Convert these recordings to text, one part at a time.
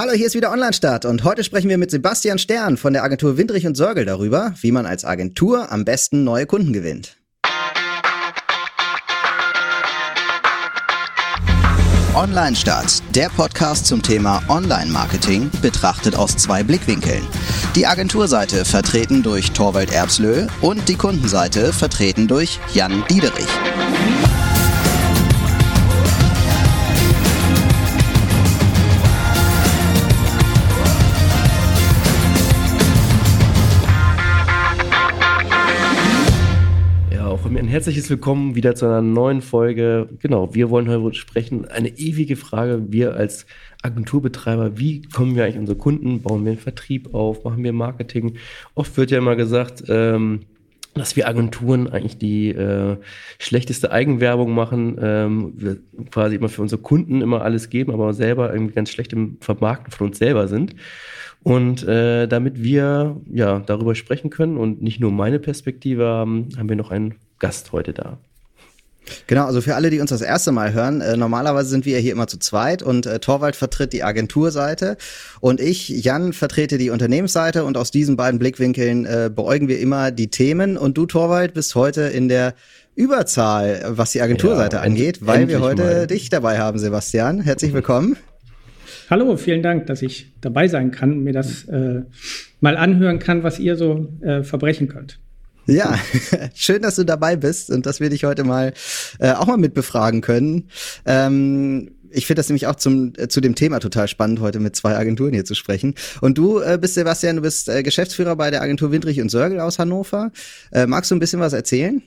Hallo, hier ist wieder Online-Start und heute sprechen wir mit Sebastian Stern von der Agentur Windrich und Sörgel darüber, wie man als Agentur am besten neue Kunden gewinnt. Online-Start, der Podcast zum Thema Online-Marketing, betrachtet aus zwei Blickwinkeln. Die Agenturseite vertreten durch Torwald Erbslö und die Kundenseite vertreten durch Jan Diederich. Herzliches Willkommen wieder zu einer neuen Folge. Genau, wir wollen heute sprechen. Eine ewige Frage. Wir als Agenturbetreiber, wie kommen wir eigentlich unsere Kunden? Bauen wir einen Vertrieb auf? Machen wir Marketing? Oft wird ja immer gesagt, ähm, dass wir Agenturen eigentlich die äh, schlechteste Eigenwerbung machen, ähm, wir quasi immer für unsere Kunden immer alles geben, aber selber irgendwie ganz schlecht im Vermarkten von uns selber sind. Und äh, damit wir ja darüber sprechen können und nicht nur meine Perspektive haben, haben wir noch einen Gast heute da. Genau, also für alle, die uns das erste Mal hören, äh, normalerweise sind wir hier immer zu zweit und äh, Torwald vertritt die Agenturseite und ich, Jan, vertrete die Unternehmensseite und aus diesen beiden Blickwinkeln äh, beäugen wir immer die Themen und du, Torwald, bist heute in der Überzahl, was die Agenturseite ja, angeht, weil wir heute mal. dich dabei haben, Sebastian. Herzlich willkommen. Hallo, vielen Dank, dass ich dabei sein kann und mir das äh, mal anhören kann, was ihr so äh, verbrechen könnt. Ja, schön, dass du dabei bist und dass wir dich heute mal äh, auch mal mit befragen können. Ähm, ich finde das nämlich auch zum, äh, zu dem Thema total spannend, heute mit zwei Agenturen hier zu sprechen. Und du äh, bist Sebastian, du bist äh, Geschäftsführer bei der Agentur Windrich und Sörgel aus Hannover. Äh, magst du ein bisschen was erzählen?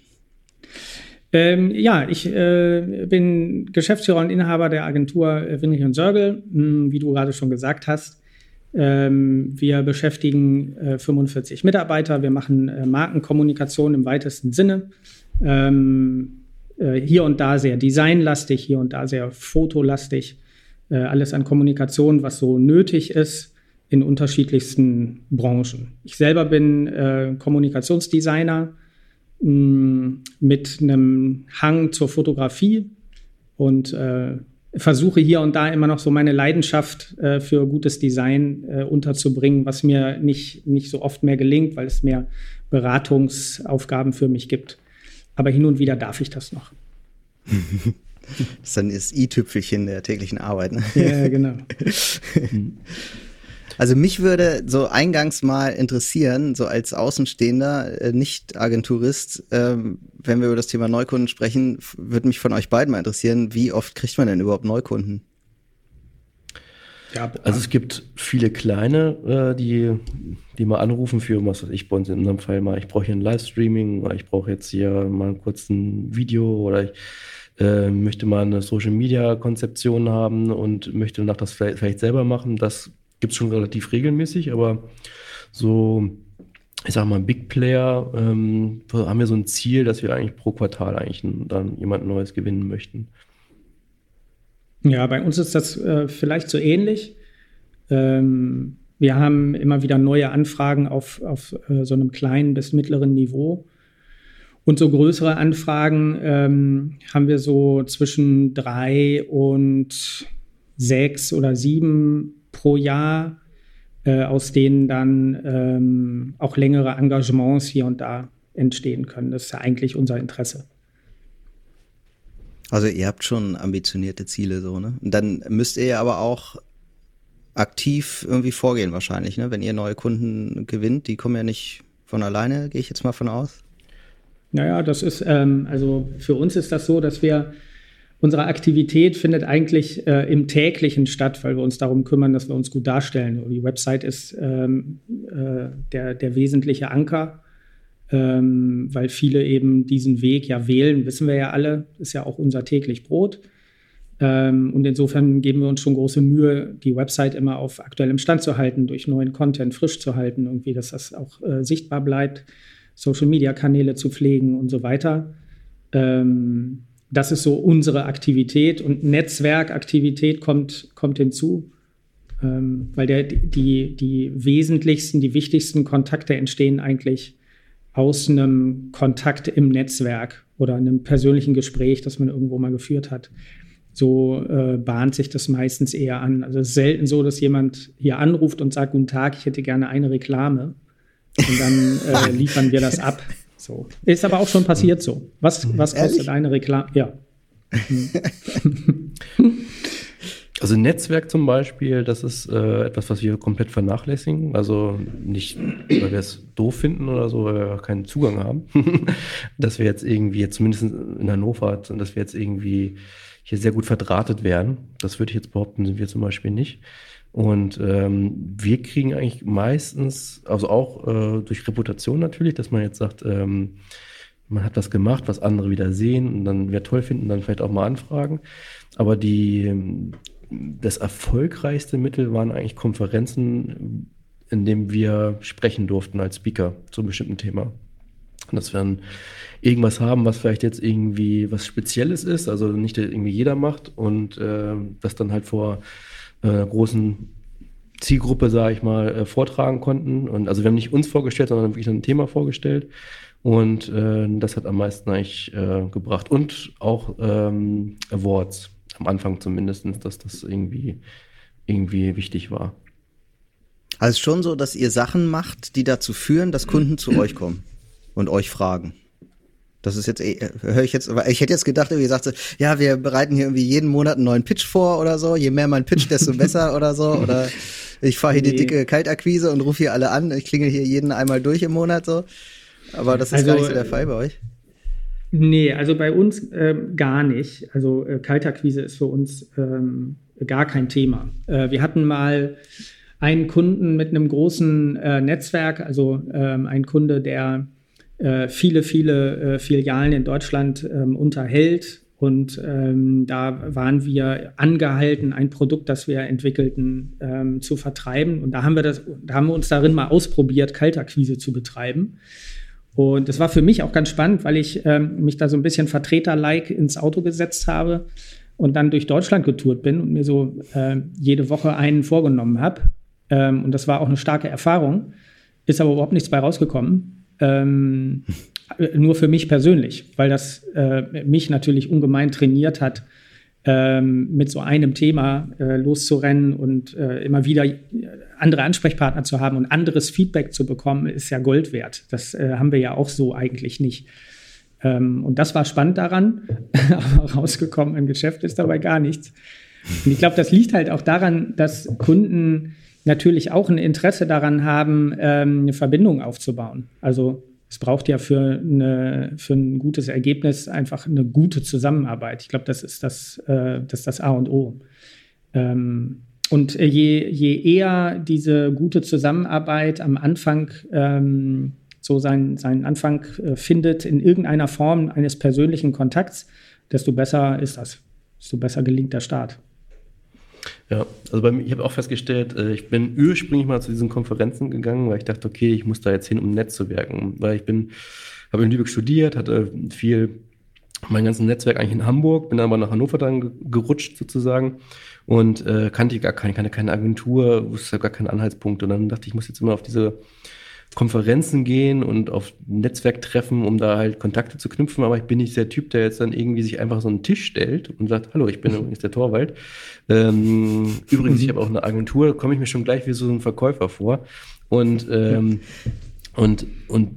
Ähm, ja, ich äh, bin Geschäftsführer und Inhaber der Agentur Windrich und Sörgel, hm, wie du gerade schon gesagt hast. Ähm, wir beschäftigen äh, 45 Mitarbeiter. Wir machen äh, Markenkommunikation im weitesten Sinne. Ähm, äh, hier und da sehr designlastig, hier und da sehr fotolastig. Äh, alles an Kommunikation, was so nötig ist in unterschiedlichsten Branchen. Ich selber bin äh, Kommunikationsdesigner mm, mit einem Hang zur Fotografie und äh, versuche hier und da immer noch so meine Leidenschaft äh, für gutes Design äh, unterzubringen, was mir nicht, nicht so oft mehr gelingt, weil es mehr Beratungsaufgaben für mich gibt. Aber hin und wieder darf ich das noch. das ist dann das i-Tüpfelchen der täglichen Arbeit. Ne? Ja, genau. Also mich würde so eingangs mal interessieren, so als Außenstehender, äh, nicht Agenturist, ähm, wenn wir über das Thema Neukunden sprechen, würde mich von euch beiden mal interessieren, wie oft kriegt man denn überhaupt Neukunden? Ja, also es gibt viele kleine, äh, die, die mal anrufen für, was weiß ich, bei uns in unserem Fall mal, ich brauche hier ein Livestreaming oder ich brauche jetzt hier mal ein kurzes Video oder ich äh, möchte mal eine Social Media Konzeption haben und möchte danach das vielleicht, vielleicht selber machen. Das gibt es schon relativ regelmäßig, aber so, ich sag mal, Big Player ähm, haben wir so ein Ziel, dass wir eigentlich pro Quartal eigentlich dann jemand Neues gewinnen möchten. Ja, bei uns ist das äh, vielleicht so ähnlich. Ähm, wir haben immer wieder neue Anfragen auf, auf äh, so einem kleinen bis mittleren Niveau. Und so größere Anfragen ähm, haben wir so zwischen drei und sechs oder sieben pro Jahr, äh, aus denen dann ähm, auch längere Engagements hier und da entstehen können. Das ist ja eigentlich unser Interesse. Also ihr habt schon ambitionierte Ziele so, ne? Und dann müsst ihr ja aber auch aktiv irgendwie vorgehen wahrscheinlich, ne? Wenn ihr neue Kunden gewinnt, die kommen ja nicht von alleine, gehe ich jetzt mal von aus. Naja, das ist, ähm, also für uns ist das so, dass wir unsere Aktivität findet eigentlich äh, im täglichen statt, weil wir uns darum kümmern, dass wir uns gut darstellen. Die Website ist ähm, äh, der, der wesentliche Anker, ähm, weil viele eben diesen Weg ja wählen, wissen wir ja alle, ist ja auch unser täglich Brot. Ähm, und insofern geben wir uns schon große Mühe, die Website immer auf aktuellem Stand zu halten, durch neuen Content frisch zu halten, irgendwie, dass das auch äh, sichtbar bleibt, Social-Media-Kanäle zu pflegen und so weiter. Ähm, das ist so unsere Aktivität und Netzwerkaktivität kommt, kommt hinzu, ähm, weil der, die, die wesentlichsten, die wichtigsten Kontakte entstehen eigentlich aus einem Kontakt im Netzwerk oder einem persönlichen Gespräch, das man irgendwo mal geführt hat. so äh, bahnt sich das meistens eher an. Also es ist selten so, dass jemand hier anruft und sagt, guten Tag, ich hätte gerne eine Reklame. Und dann äh, liefern wir das ab. So. Ist aber auch schon passiert so. Was, was kostet Ehrlich? eine Reklame? Ja. Also Netzwerk zum Beispiel, das ist äh, etwas, was wir komplett vernachlässigen. Also nicht, weil wir es doof finden oder so, weil wir keinen Zugang haben. dass wir jetzt irgendwie, zumindest in Hannover, dass wir jetzt irgendwie hier sehr gut verdrahtet werden. Das würde ich jetzt behaupten, sind wir zum Beispiel nicht. Und ähm, wir kriegen eigentlich meistens, also auch äh, durch Reputation natürlich, dass man jetzt sagt, ähm, man hat das gemacht, was andere wieder sehen und dann wir toll finden, dann vielleicht auch mal anfragen. Aber die, das erfolgreichste Mittel waren eigentlich Konferenzen, in denen wir sprechen durften als Speaker zu einem bestimmten Thema. Dass wir dann irgendwas haben, was vielleicht jetzt irgendwie was Spezielles ist, also nicht irgendwie jeder macht und äh, das dann halt vor äh, großen Zielgruppe, sage ich mal, äh, vortragen konnten. Und also wir haben nicht uns vorgestellt, sondern wirklich ein Thema vorgestellt. Und äh, das hat am meisten eigentlich äh, gebracht. Und auch ähm, Awards, am Anfang zumindest, dass das irgendwie, irgendwie wichtig war. Also schon so, dass ihr Sachen macht, die dazu führen, dass Kunden zu euch kommen und euch fragen. Das ist jetzt, eh, höre ich jetzt, ich hätte jetzt gedacht, irgendwie sagt ja, wir bereiten hier irgendwie jeden Monat einen neuen Pitch vor oder so. Je mehr mein Pitch, desto besser oder so. Oder ich fahre hier nee. die dicke Kaltakquise und rufe hier alle an. Ich klingel hier jeden einmal durch im Monat so. Aber das ist also, gar nicht so der Fall bei euch. Nee, also bei uns ähm, gar nicht. Also äh, Kaltakquise ist für uns ähm, gar kein Thema. Äh, wir hatten mal einen Kunden mit einem großen äh, Netzwerk, also ähm, ein Kunde, der viele, viele äh, Filialen in Deutschland ähm, unterhält. Und ähm, da waren wir angehalten, ein Produkt, das wir entwickelten, ähm, zu vertreiben. Und da haben wir das, da haben wir uns darin mal ausprobiert, Kaltakquise zu betreiben. Und das war für mich auch ganz spannend, weil ich ähm, mich da so ein bisschen Vertreter-like ins Auto gesetzt habe und dann durch Deutschland getourt bin und mir so äh, jede Woche einen vorgenommen habe. Ähm, und das war auch eine starke Erfahrung. Ist aber überhaupt nichts bei rausgekommen. Ähm, nur für mich persönlich, weil das äh, mich natürlich ungemein trainiert hat, ähm, mit so einem Thema äh, loszurennen und äh, immer wieder andere Ansprechpartner zu haben und anderes Feedback zu bekommen, ist ja Gold wert. Das äh, haben wir ja auch so eigentlich nicht. Ähm, und das war spannend daran, aber rausgekommen im Geschäft ist dabei gar nichts. Und ich glaube, das liegt halt auch daran, dass Kunden natürlich auch ein Interesse daran haben, ähm, eine Verbindung aufzubauen. Also es braucht ja für, eine, für ein gutes Ergebnis einfach eine gute Zusammenarbeit. Ich glaube, das ist das, äh, das ist das A und O. Ähm, und je, je eher diese gute Zusammenarbeit am Anfang ähm, so seinen, seinen Anfang äh, findet in irgendeiner Form eines persönlichen Kontakts, desto besser ist das, desto besser gelingt der Start. Ja, also bei mir, ich habe auch festgestellt, äh, ich bin ursprünglich mal zu diesen Konferenzen gegangen, weil ich dachte, okay, ich muss da jetzt hin, um nett zu wirken. Weil ich bin, habe in Lübeck studiert, hatte viel, mein ganzes Netzwerk eigentlich in Hamburg, bin aber nach Hannover dann gerutscht sozusagen und äh, kannte gar keine, keine, keine Agentur, wusste gar keinen Anhaltspunkt. Und dann dachte ich, ich muss jetzt immer auf diese Konferenzen gehen und auf Netzwerktreffen, um da halt Kontakte zu knüpfen. Aber ich bin nicht der Typ, der jetzt dann irgendwie sich einfach so einen Tisch stellt und sagt, hallo, ich bin übrigens der Torwald. Ähm, übrigens, ich habe auch eine Agentur, komme ich mir schon gleich wie so ein Verkäufer vor. Und, ähm, und, und,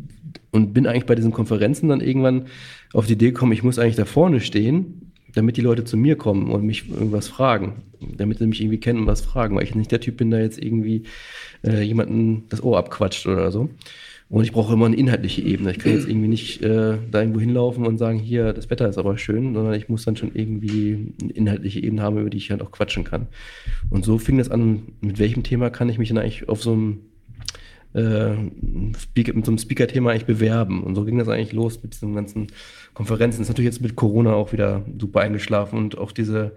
und bin eigentlich bei diesen Konferenzen dann irgendwann auf die Idee gekommen, ich muss eigentlich da vorne stehen damit die Leute zu mir kommen und mich irgendwas fragen, damit sie mich irgendwie kennen und was fragen, weil ich nicht der Typ bin, der jetzt irgendwie äh, jemanden das Ohr abquatscht oder so. Und ich brauche immer eine inhaltliche Ebene. Ich kann jetzt irgendwie nicht äh, da irgendwo hinlaufen und sagen, hier, das Wetter ist aber schön, sondern ich muss dann schon irgendwie eine inhaltliche Ebene haben, über die ich halt auch quatschen kann. Und so fing das an, mit welchem Thema kann ich mich dann eigentlich auf so einem äh, mit so einem Speaker-Thema eigentlich bewerben. Und so ging das eigentlich los mit diesen ganzen Konferenzen. Ist natürlich jetzt mit Corona auch wieder super eingeschlafen und auch diese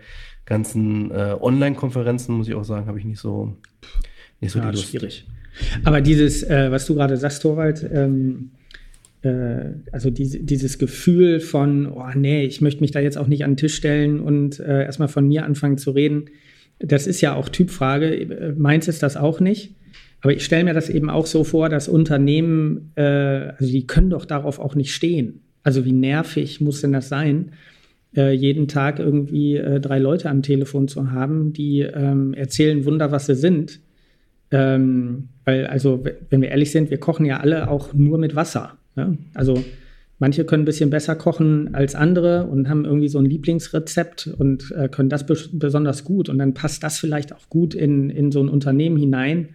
ganzen äh, Online-Konferenzen, muss ich auch sagen, habe ich nicht so, nicht so ja, die Lust. schwierig. Aber dieses, äh, was du gerade sagst, Torwald, ähm, äh, also diese, dieses Gefühl von, oh nee, ich möchte mich da jetzt auch nicht an den Tisch stellen und äh, erstmal von mir anfangen zu reden, das ist ja auch Typfrage. Äh, meins ist das auch nicht. Aber ich stelle mir das eben auch so vor, dass Unternehmen, äh, also die können doch darauf auch nicht stehen. Also wie nervig muss denn das sein, äh, jeden Tag irgendwie äh, drei Leute am Telefon zu haben, die ähm, erzählen Wunder, was sie sind. Ähm, weil, also, wenn wir ehrlich sind, wir kochen ja alle auch nur mit Wasser. Ja? Also, manche können ein bisschen besser kochen als andere und haben irgendwie so ein Lieblingsrezept und äh, können das besonders gut. Und dann passt das vielleicht auch gut in, in so ein Unternehmen hinein.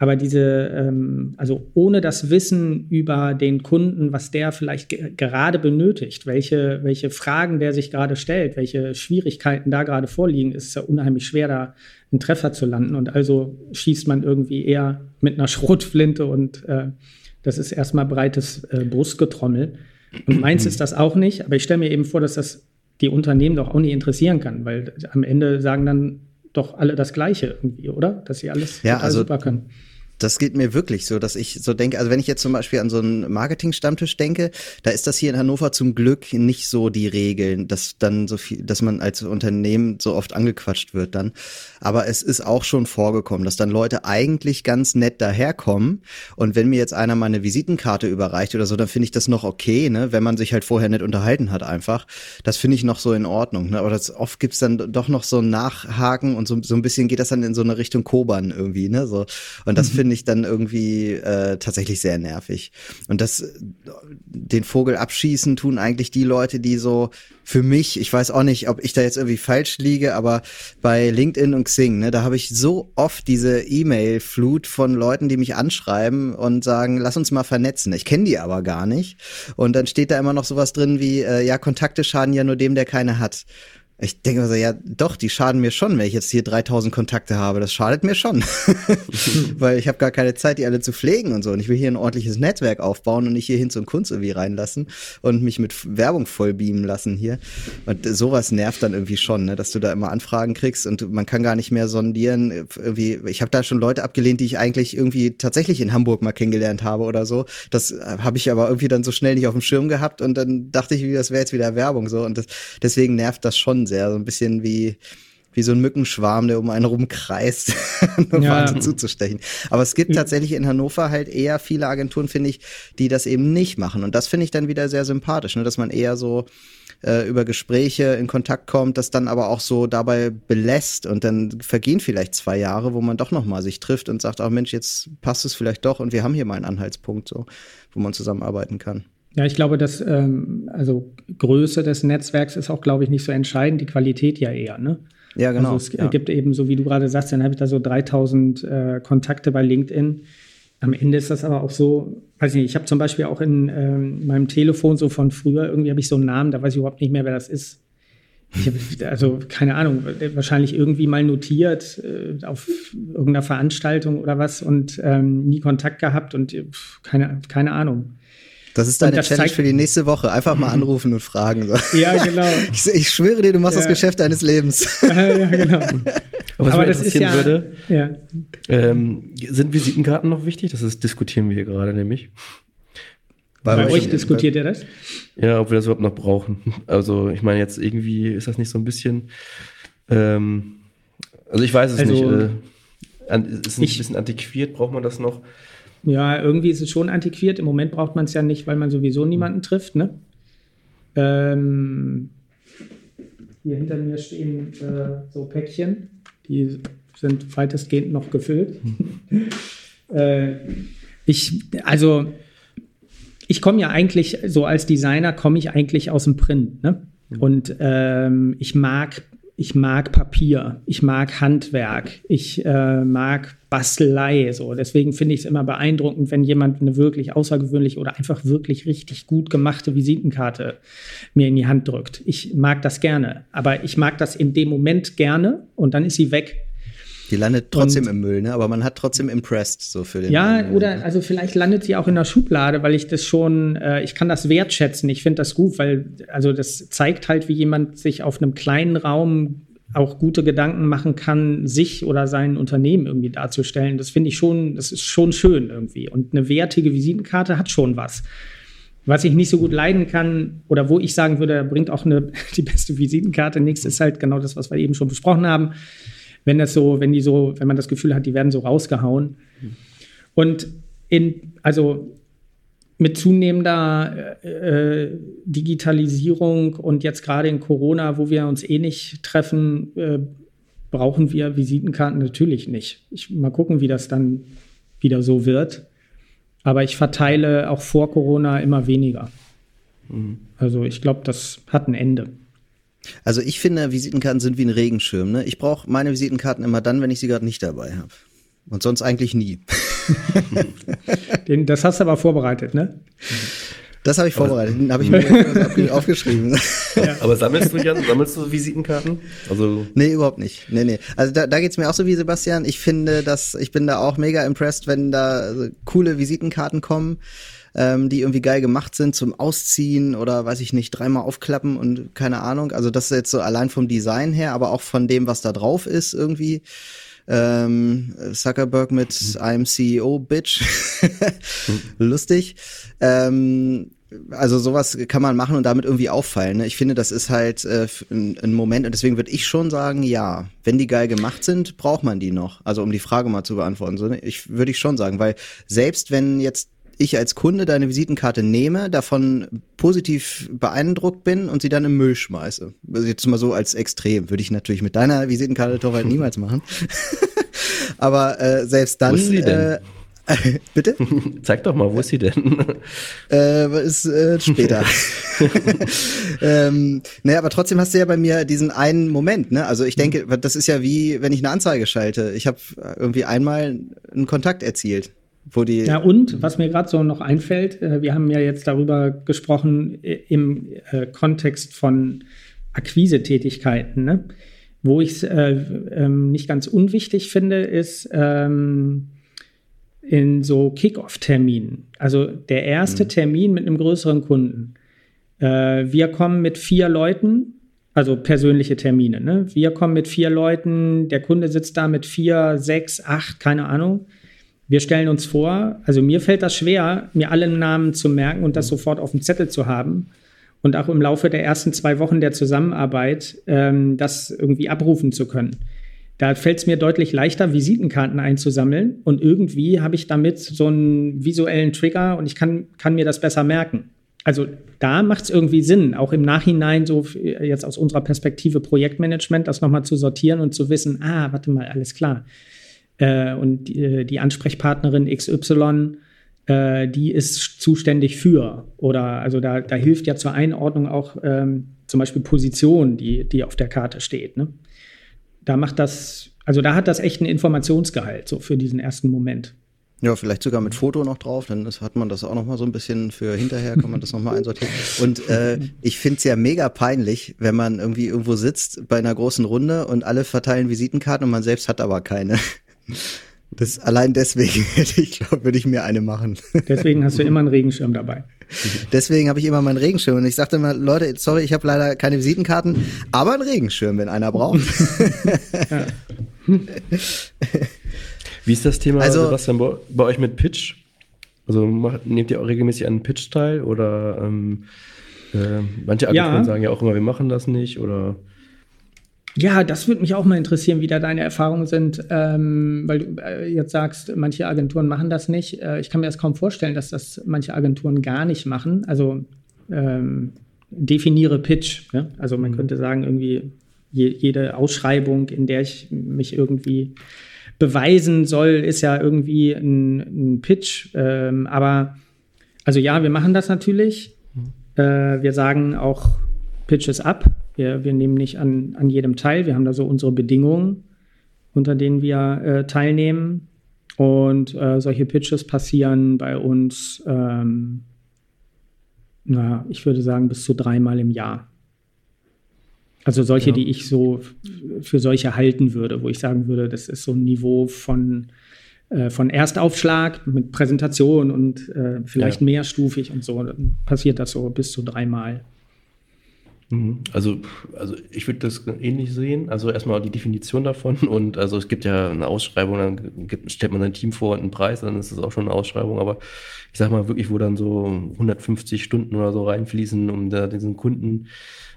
Aber diese, ähm, also ohne das Wissen über den Kunden, was der vielleicht ge gerade benötigt, welche, welche Fragen der sich gerade stellt, welche Schwierigkeiten da gerade vorliegen, ist es ja unheimlich schwer, da einen Treffer zu landen. Und also schießt man irgendwie eher mit einer Schrotflinte und äh, das ist erstmal breites äh, Brustgetrommel. Und meins ist das auch nicht, aber ich stelle mir eben vor, dass das die Unternehmen doch auch nicht interessieren kann, weil am Ende sagen dann doch alle das Gleiche irgendwie, oder? Dass sie alles ja, also super können. Das geht mir wirklich so, dass ich so denke, also wenn ich jetzt zum Beispiel an so einen Marketing-Stammtisch denke, da ist das hier in Hannover zum Glück nicht so die Regeln, dass dann so viel, dass man als Unternehmen so oft angequatscht wird dann. Aber es ist auch schon vorgekommen, dass dann Leute eigentlich ganz nett daherkommen und wenn mir jetzt einer meine Visitenkarte überreicht oder so, dann finde ich das noch okay, ne, wenn man sich halt vorher nicht unterhalten hat einfach. Das finde ich noch so in Ordnung, ne? aber das, oft gibt's dann doch noch so ein Nachhaken und so, so ein bisschen geht das dann in so eine Richtung Koban irgendwie, ne, so. Und das mhm. finde finde ich dann irgendwie äh, tatsächlich sehr nervig. Und das, den Vogel abschießen tun eigentlich die Leute, die so für mich, ich weiß auch nicht, ob ich da jetzt irgendwie falsch liege, aber bei LinkedIn und Xing, ne, da habe ich so oft diese E-Mail-Flut von Leuten, die mich anschreiben und sagen, lass uns mal vernetzen. Ich kenne die aber gar nicht. Und dann steht da immer noch sowas drin wie, äh, ja, Kontakte schaden ja nur dem, der keine hat. Ich denke so, ja, doch, die schaden mir schon, wenn ich jetzt hier 3000 Kontakte habe. Das schadet mir schon. Weil ich habe gar keine Zeit, die alle zu pflegen und so. Und ich will hier ein ordentliches Netzwerk aufbauen und nicht hier hin zum Kunst irgendwie reinlassen und mich mit Werbung vollbeamen lassen hier. Und sowas nervt dann irgendwie schon, ne? dass du da immer Anfragen kriegst und man kann gar nicht mehr sondieren. Irgendwie, ich habe da schon Leute abgelehnt, die ich eigentlich irgendwie tatsächlich in Hamburg mal kennengelernt habe oder so. Das habe ich aber irgendwie dann so schnell nicht auf dem Schirm gehabt und dann dachte ich, das wäre jetzt wieder Werbung so. Und das, deswegen nervt das schon sehr. So ein bisschen wie, wie so ein Mückenschwarm, der um einen rumkreist, um ja. zuzustechern. Aber es gibt tatsächlich in Hannover halt eher viele Agenturen, finde ich, die das eben nicht machen. Und das finde ich dann wieder sehr sympathisch, ne? dass man eher so äh, über Gespräche in Kontakt kommt, das dann aber auch so dabei belässt und dann vergehen vielleicht zwei Jahre, wo man doch nochmal sich trifft und sagt, ach Mensch, jetzt passt es vielleicht doch und wir haben hier mal einen Anhaltspunkt, so, wo man zusammenarbeiten kann. Ja, ich glaube, dass ähm, also Größe des Netzwerks ist auch, glaube ich, nicht so entscheidend, die Qualität ja eher. Ne? Ja, genau. Also es ja. gibt eben, so wie du gerade sagst, dann habe ich da so 3000 äh, Kontakte bei LinkedIn. Am Ende ist das aber auch so, weiß ich nicht, ich habe zum Beispiel auch in ähm, meinem Telefon so von früher, irgendwie habe ich so einen Namen, da weiß ich überhaupt nicht mehr, wer das ist. Ich hab, also keine Ahnung, wahrscheinlich irgendwie mal notiert äh, auf irgendeiner Veranstaltung oder was und ähm, nie Kontakt gehabt und pf, keine, keine Ahnung. Das ist deine das Challenge für die nächste Woche. Einfach mal anrufen und fragen. So. Ja, genau. Ich, ich, schwöre dir, du machst ja. das Geschäft deines Lebens. Ja, genau. Aber was Aber mich interessieren ja, würde, ja. Ähm, sind Visitenkarten noch wichtig? Das ist, diskutieren wir hier gerade nämlich. Bei, bei euch diskutiert ihr das? Ja, ob wir das überhaupt noch brauchen. Also ich meine, jetzt irgendwie ist das nicht so ein bisschen. Ähm, also ich weiß es also, nicht. Äh, ist ein ich, bisschen antiquiert, braucht man das noch? Ja, irgendwie ist es schon antiquiert. Im Moment braucht man es ja nicht, weil man sowieso niemanden trifft. Ne? Ähm, hier hinter mir stehen äh, so Päckchen, die sind weitestgehend noch gefüllt. äh, ich, also, ich komme ja eigentlich, so als Designer komme ich eigentlich aus dem Print. Ne? Mhm. Und ähm, ich mag ich mag Papier, ich mag Handwerk, ich äh, mag Bastelei. So. Deswegen finde ich es immer beeindruckend, wenn jemand eine wirklich außergewöhnliche oder einfach wirklich richtig gut gemachte Visitenkarte mir in die Hand drückt. Ich mag das gerne, aber ich mag das in dem Moment gerne und dann ist sie weg. Die landet trotzdem und, im Müll, ne? aber man hat trotzdem impressed so für den. Ja, Müll, oder also vielleicht landet sie auch in der Schublade, weil ich das schon, äh, ich kann das wertschätzen. Ich finde das gut, weil also das zeigt halt, wie jemand sich auf einem kleinen Raum auch gute Gedanken machen kann, sich oder sein Unternehmen irgendwie darzustellen. Das finde ich schon, das ist schon schön irgendwie. Und eine wertige Visitenkarte hat schon was. Was ich nicht so gut leiden kann oder wo ich sagen würde, bringt auch eine, die beste Visitenkarte nichts, ist halt genau das, was wir eben schon besprochen haben wenn das so, wenn die so, wenn man das Gefühl hat, die werden so rausgehauen. Und in, also mit zunehmender äh, Digitalisierung und jetzt gerade in Corona, wo wir uns eh nicht treffen, äh, brauchen wir Visitenkarten natürlich nicht. Ich, mal gucken, wie das dann wieder so wird. Aber ich verteile auch vor Corona immer weniger. Mhm. Also ich glaube, das hat ein Ende. Also ich finde, Visitenkarten sind wie ein Regenschirm. Ne? Ich brauche meine Visitenkarten immer dann, wenn ich sie gerade nicht dabei habe. Und sonst eigentlich nie. Den, das hast du aber vorbereitet, ne? Das habe ich vorbereitet, habe ich mir aufgeschrieben. Ja. Aber sammelst du, Jan, sammelst du Visitenkarten? Also nee, überhaupt nicht. Nee, nee. Also da, da geht es mir auch so wie Sebastian. Ich finde, dass ich bin da auch mega impressed, wenn da coole Visitenkarten kommen, ähm, die irgendwie geil gemacht sind zum Ausziehen oder weiß ich nicht, dreimal aufklappen und keine Ahnung. Also das ist jetzt so allein vom Design her, aber auch von dem, was da drauf ist irgendwie ähm, Zuckerberg mit I'm CEO, Bitch. Lustig. Ähm, also sowas kann man machen und damit irgendwie auffallen. Ne? Ich finde, das ist halt äh, ein, ein, Moment und deswegen würde ich schon sagen, ja, wenn die geil gemacht sind, braucht man die noch. Also um die Frage mal zu beantworten, so, ne? ich würde ich schon sagen, weil selbst wenn jetzt ich als Kunde deine Visitenkarte nehme, davon positiv beeindruckt bin und sie dann im Müll schmeiße. Also jetzt mal so als extrem. Würde ich natürlich mit deiner Visitenkarte Torwald niemals machen. Aber äh, selbst dann. Wo ist sie denn? Äh, bitte? Zeig doch mal, wo ist sie denn? äh, ist äh, später. ähm, naja, aber trotzdem hast du ja bei mir diesen einen Moment, ne? Also ich denke, das ist ja wie, wenn ich eine Anzeige schalte. Ich habe irgendwie einmal einen Kontakt erzielt. Wo die ja, und was mir gerade so noch einfällt, äh, wir haben ja jetzt darüber gesprochen äh, im äh, Kontext von Akquisetätigkeiten. Ne? Wo ich es äh, ähm, nicht ganz unwichtig finde, ist ähm, in so Kick-Off-Terminen. Also der erste mhm. Termin mit einem größeren Kunden. Äh, wir kommen mit vier Leuten, also persönliche Termine. Ne? Wir kommen mit vier Leuten, der Kunde sitzt da mit vier, sechs, acht, keine Ahnung wir stellen uns vor, also mir fällt das schwer, mir alle Namen zu merken und das sofort auf dem Zettel zu haben und auch im Laufe der ersten zwei Wochen der Zusammenarbeit ähm, das irgendwie abrufen zu können. Da fällt es mir deutlich leichter, Visitenkarten einzusammeln und irgendwie habe ich damit so einen visuellen Trigger und ich kann, kann mir das besser merken. Also da macht es irgendwie Sinn, auch im Nachhinein so jetzt aus unserer Perspektive Projektmanagement, das nochmal zu sortieren und zu wissen, ah, warte mal, alles klar äh, und die, äh, die, Ansprechpartnerin XY, äh, die ist zuständig für. Oder also da, da hilft ja zur Einordnung auch ähm, zum Beispiel Position, die, die auf der Karte steht. Ne? Da macht das, also da hat das echt einen Informationsgehalt, so für diesen ersten Moment. Ja, vielleicht sogar mit Foto noch drauf, dann hat man das auch noch mal so ein bisschen für hinterher, kann man das noch mal einsortieren. Und äh, ich find's ja mega peinlich, wenn man irgendwie irgendwo sitzt bei einer großen Runde und alle verteilen Visitenkarten und man selbst hat aber keine. Das allein deswegen hätte ich, glaube, würde ich mir eine machen. Deswegen hast du immer einen Regenschirm dabei. Deswegen habe ich immer meinen Regenschirm. Und ich sagte immer, Leute, sorry, ich habe leider keine Visitenkarten, aber einen Regenschirm, wenn einer braucht. Ja. Wie ist das Thema, also, Sebastian, bei, bei euch mit Pitch? Also macht, nehmt ihr auch regelmäßig einen Pitch teil? Oder ähm, äh, manche Agenturen ja. sagen ja auch immer, wir machen das nicht oder ja, das würde mich auch mal interessieren, wie da deine Erfahrungen sind, ähm, weil du äh, jetzt sagst, manche Agenturen machen das nicht. Äh, ich kann mir das kaum vorstellen, dass das manche Agenturen gar nicht machen. Also ähm, definiere Pitch. Ja? Also man mhm. könnte sagen, irgendwie je, jede Ausschreibung, in der ich mich irgendwie beweisen soll, ist ja irgendwie ein, ein Pitch. Ähm, aber also ja, wir machen das natürlich. Mhm. Äh, wir sagen auch Pitches ab. Wir, wir nehmen nicht an, an jedem teil. Wir haben da so unsere Bedingungen, unter denen wir äh, teilnehmen. Und äh, solche Pitches passieren bei uns, ähm, na, ich würde sagen, bis zu dreimal im Jahr. Also solche, ja. die ich so für solche halten würde, wo ich sagen würde, das ist so ein Niveau von, äh, von Erstaufschlag mit Präsentation und äh, vielleicht ja. mehrstufig und so. Dann passiert das so bis zu dreimal. Mhm. Also, also ich würde das ähnlich sehen. Also erstmal die Definition davon und also es gibt ja eine Ausschreibung, dann gibt, stellt man ein Team vor und einen Preis, dann ist es auch schon eine Ausschreibung. Aber ich sag mal wirklich, wo dann so 150 Stunden oder so reinfließen, um da diesen Kunden,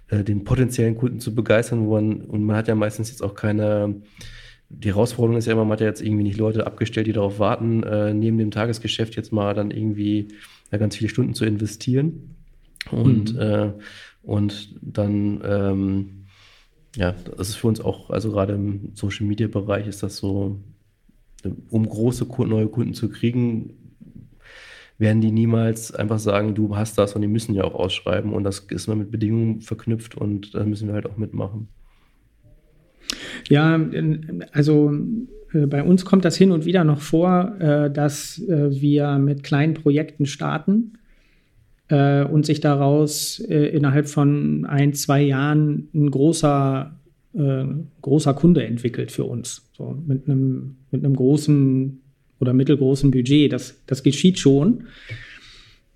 äh, den potenziellen Kunden zu begeistern, wo man, und man hat ja meistens jetzt auch keine die Herausforderung ist ja immer, man hat ja jetzt irgendwie nicht Leute abgestellt, die darauf warten, äh, neben dem Tagesgeschäft jetzt mal dann irgendwie ja, ganz viele Stunden zu investieren. Und, mhm. äh, und dann, ähm, ja, das ist für uns auch, also gerade im Social Media Bereich ist das so, um große neue Kunden zu kriegen, werden die niemals einfach sagen, du hast das und die müssen ja auch ausschreiben und das ist mal mit Bedingungen verknüpft und da müssen wir halt auch mitmachen. Ja, also äh, bei uns kommt das hin und wieder noch vor, äh, dass äh, wir mit kleinen Projekten starten und sich daraus innerhalb von ein, zwei Jahren ein großer, großer Kunde entwickelt für uns. So, mit, einem, mit einem großen oder mittelgroßen Budget. Das, das geschieht schon.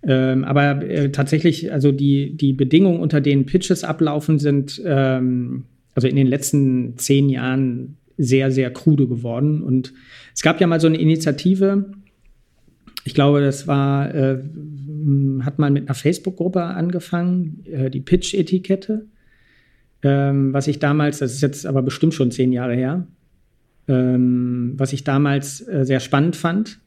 Ähm, aber äh, tatsächlich, also die, die Bedingungen, unter denen Pitches ablaufen, sind ähm, also in den letzten zehn Jahren sehr, sehr krude geworden. Und es gab ja mal so eine Initiative, ich glaube, das war, äh, hat mal mit einer Facebook-Gruppe angefangen, äh, die Pitch-Etikette. Ähm, was ich damals, das ist jetzt aber bestimmt schon zehn Jahre her, ähm, was ich damals äh, sehr spannend fand,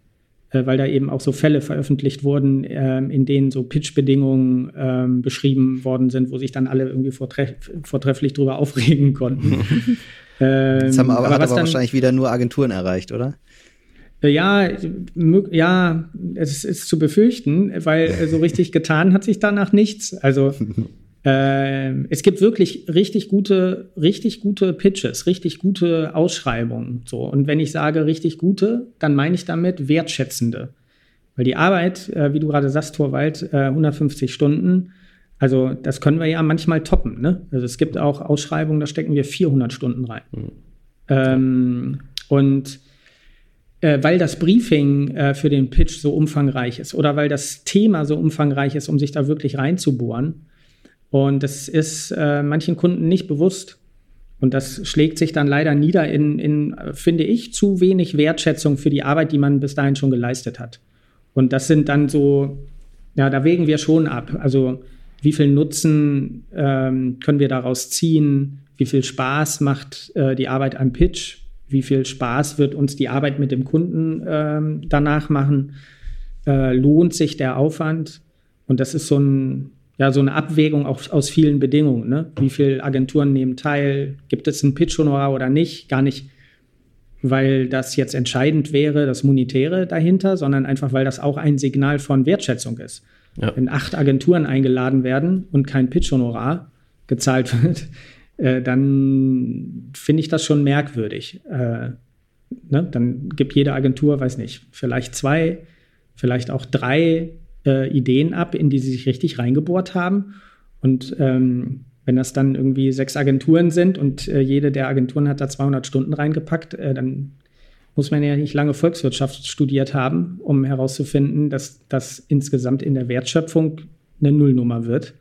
äh, weil da eben auch so Fälle veröffentlicht wurden, ähm, in denen so Pitch-Bedingungen ähm, beschrieben worden sind, wo sich dann alle irgendwie vortref vortrefflich drüber aufregen konnten. das haben aber, ähm, aber hat aber dann, wahrscheinlich wieder nur Agenturen erreicht, oder? Äh, ja, ja, es ist zu befürchten, weil so richtig getan hat sich danach nichts. Also Ähm, es gibt wirklich richtig gute, richtig gute Pitches, richtig gute Ausschreibungen. So. Und wenn ich sage richtig gute, dann meine ich damit wertschätzende. Weil die Arbeit, äh, wie du gerade sagst, Torwald, äh, 150 Stunden, also das können wir ja manchmal toppen. Ne? Also es gibt auch Ausschreibungen, da stecken wir 400 Stunden rein. Mhm. Ähm, und äh, weil das Briefing äh, für den Pitch so umfangreich ist oder weil das Thema so umfangreich ist, um sich da wirklich reinzubohren, und das ist äh, manchen Kunden nicht bewusst. Und das schlägt sich dann leider nieder in, in, finde ich, zu wenig Wertschätzung für die Arbeit, die man bis dahin schon geleistet hat. Und das sind dann so, ja, da wägen wir schon ab. Also wie viel Nutzen ähm, können wir daraus ziehen? Wie viel Spaß macht äh, die Arbeit am Pitch? Wie viel Spaß wird uns die Arbeit mit dem Kunden ähm, danach machen? Äh, lohnt sich der Aufwand? Und das ist so ein, ja so eine Abwägung auch aus vielen Bedingungen. Ne? Wie viele Agenturen nehmen teil? Gibt es ein Pitch-Honorar oder nicht? Gar nicht, weil das jetzt entscheidend wäre, das Monetäre dahinter, sondern einfach, weil das auch ein Signal von Wertschätzung ist. Ja. Wenn acht Agenturen eingeladen werden und kein Pitch-Honorar gezahlt wird, äh, dann finde ich das schon merkwürdig. Äh, ne? Dann gibt jede Agentur, weiß nicht, vielleicht zwei, vielleicht auch drei äh, Ideen ab, in die sie sich richtig reingebohrt haben. Und ähm, wenn das dann irgendwie sechs Agenturen sind und äh, jede der Agenturen hat da 200 Stunden reingepackt, äh, dann muss man ja nicht lange Volkswirtschaft studiert haben, um herauszufinden, dass das insgesamt in der Wertschöpfung eine Nullnummer wird.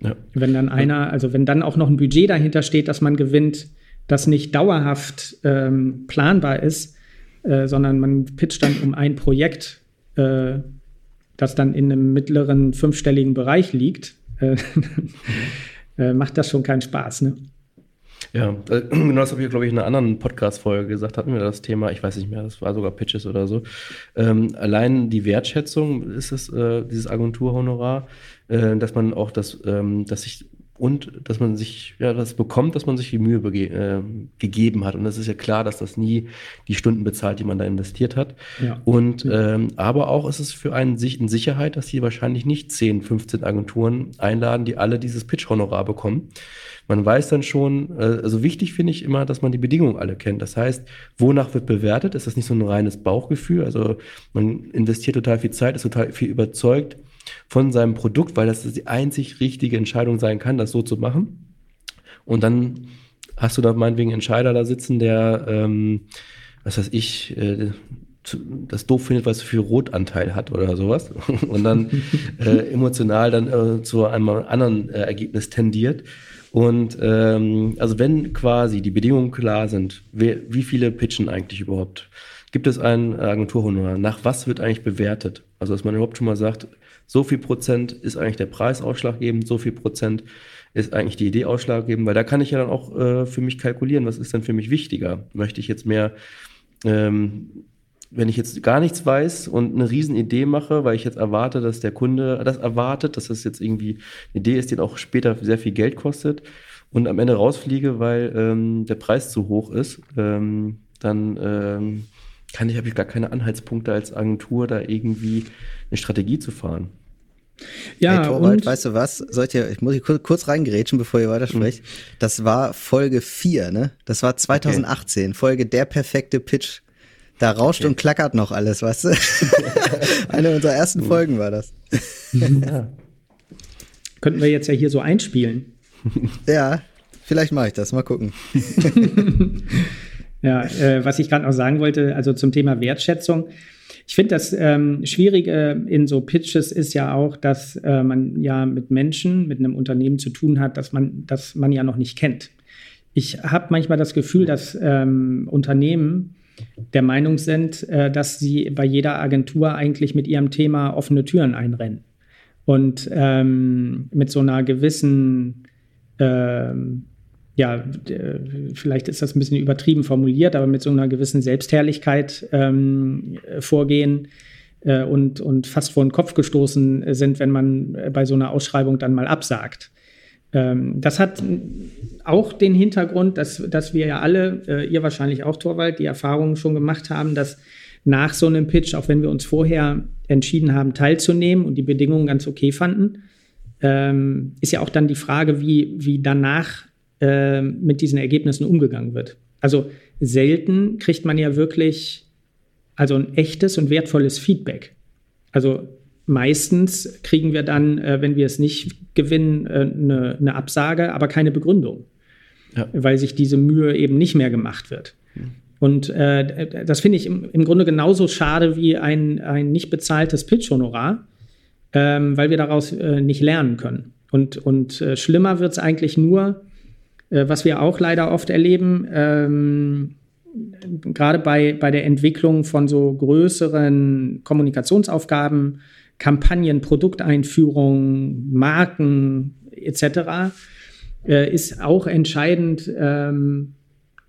Ja. Wenn dann einer, also wenn dann auch noch ein Budget dahinter steht, dass man gewinnt, das nicht dauerhaft ähm, planbar ist, äh, sondern man pitcht dann um ein Projekt äh, das dann in einem mittleren fünfstelligen Bereich liegt, äh, äh, macht das schon keinen Spaß. Ne? Ja, äh, genau das habe ich, glaube ich, in einer anderen Podcast-Folge gesagt, hatten wir das Thema, ich weiß nicht mehr, das war sogar Pitches oder so. Ähm, allein die Wertschätzung ist es, äh, dieses Agenturhonorar, äh, dass man auch das, ähm, dass sich und dass man sich ja das bekommt, dass man sich die Mühe äh, gegeben hat. Und das ist ja klar, dass das nie die Stunden bezahlt, die man da investiert hat. Ja. Und ähm, aber auch ist es für einen sich in Sicherheit, dass sie wahrscheinlich nicht 10, 15 Agenturen einladen, die alle dieses Pitch-Honorar bekommen. Man weiß dann schon, äh, also wichtig finde ich immer, dass man die Bedingungen alle kennt. Das heißt, wonach wird bewertet? Ist das nicht so ein reines Bauchgefühl? Also man investiert total viel Zeit, ist total viel überzeugt von seinem Produkt, weil das die einzig richtige Entscheidung sein kann, das so zu machen. Und dann hast du da meinetwegen einen Entscheider da sitzen, der, ähm, was weiß ich, äh, das doof findet, was für Rotanteil hat oder sowas und dann äh, emotional dann äh, zu einem anderen äh, Ergebnis tendiert. Und ähm, also wenn quasi die Bedingungen klar sind, wer, wie viele pitchen eigentlich überhaupt? Gibt es ein Agenturhonorar? Nach was wird eigentlich bewertet? Also dass man überhaupt schon mal sagt, so viel Prozent ist eigentlich der Preis ausschlaggebend, so viel Prozent ist eigentlich die Idee ausschlaggebend, weil da kann ich ja dann auch äh, für mich kalkulieren, was ist denn für mich wichtiger? Möchte ich jetzt mehr, ähm, wenn ich jetzt gar nichts weiß und eine Riesenidee mache, weil ich jetzt erwarte, dass der Kunde das erwartet, dass das jetzt irgendwie eine Idee ist, die auch später sehr viel Geld kostet und am Ende rausfliege, weil ähm, der Preis zu hoch ist, ähm, dann ähm, kann ich, habe ich gar keine Anhaltspunkte als Agentur, da irgendwie eine Strategie zu fahren. Ja, hey, Torwald, weißt du was? Sollt ihr, ich muss ich kurz, kurz reingerätschen, bevor ihr weitersprecht. Mhm. Das war Folge 4, ne? Das war 2018, okay. Folge Der perfekte Pitch. Da rauscht okay. und klackert noch alles, weißt du? Eine unserer ersten Folgen war das. ja. Könnten wir jetzt ja hier so einspielen. ja, vielleicht mache ich das. Mal gucken. ja, äh, was ich gerade noch sagen wollte, also zum Thema Wertschätzung. Ich finde, das ähm, Schwierige in so Pitches ist ja auch, dass äh, man ja mit Menschen, mit einem Unternehmen zu tun hat, dass man, dass man ja noch nicht kennt. Ich habe manchmal das Gefühl, dass ähm, Unternehmen der Meinung sind, äh, dass sie bei jeder Agentur eigentlich mit ihrem Thema offene Türen einrennen. Und ähm, mit so einer gewissen ähm, ja, vielleicht ist das ein bisschen übertrieben formuliert, aber mit so einer gewissen Selbstherrlichkeit ähm, vorgehen äh, und, und fast vor den Kopf gestoßen sind, wenn man bei so einer Ausschreibung dann mal absagt. Ähm, das hat auch den Hintergrund, dass, dass wir ja alle, äh, ihr wahrscheinlich auch, Torwald, die Erfahrungen schon gemacht haben, dass nach so einem Pitch, auch wenn wir uns vorher entschieden haben, teilzunehmen und die Bedingungen ganz okay fanden, ähm, ist ja auch dann die Frage, wie, wie danach äh, mit diesen Ergebnissen umgegangen wird. Also selten kriegt man ja wirklich also ein echtes und wertvolles Feedback. Also meistens kriegen wir dann, äh, wenn wir es nicht gewinnen, äh, eine, eine, Absage, aber keine Begründung, ja. weil sich diese Mühe eben nicht mehr gemacht wird. Mhm. Und äh, das finde ich im, im, Grunde genauso schade wie ein, ein nicht bezahltes Pitch-Honorar, ähm, weil wir daraus äh, nicht lernen können. Und, und äh, schlimmer wird es eigentlich nur, äh, was wir auch leider oft erleben, ähm, gerade bei, bei der Entwicklung von so größeren Kommunikationsaufgaben, Kampagnen, Produkteinführungen, Marken etc., äh, ist auch entscheidend, ähm,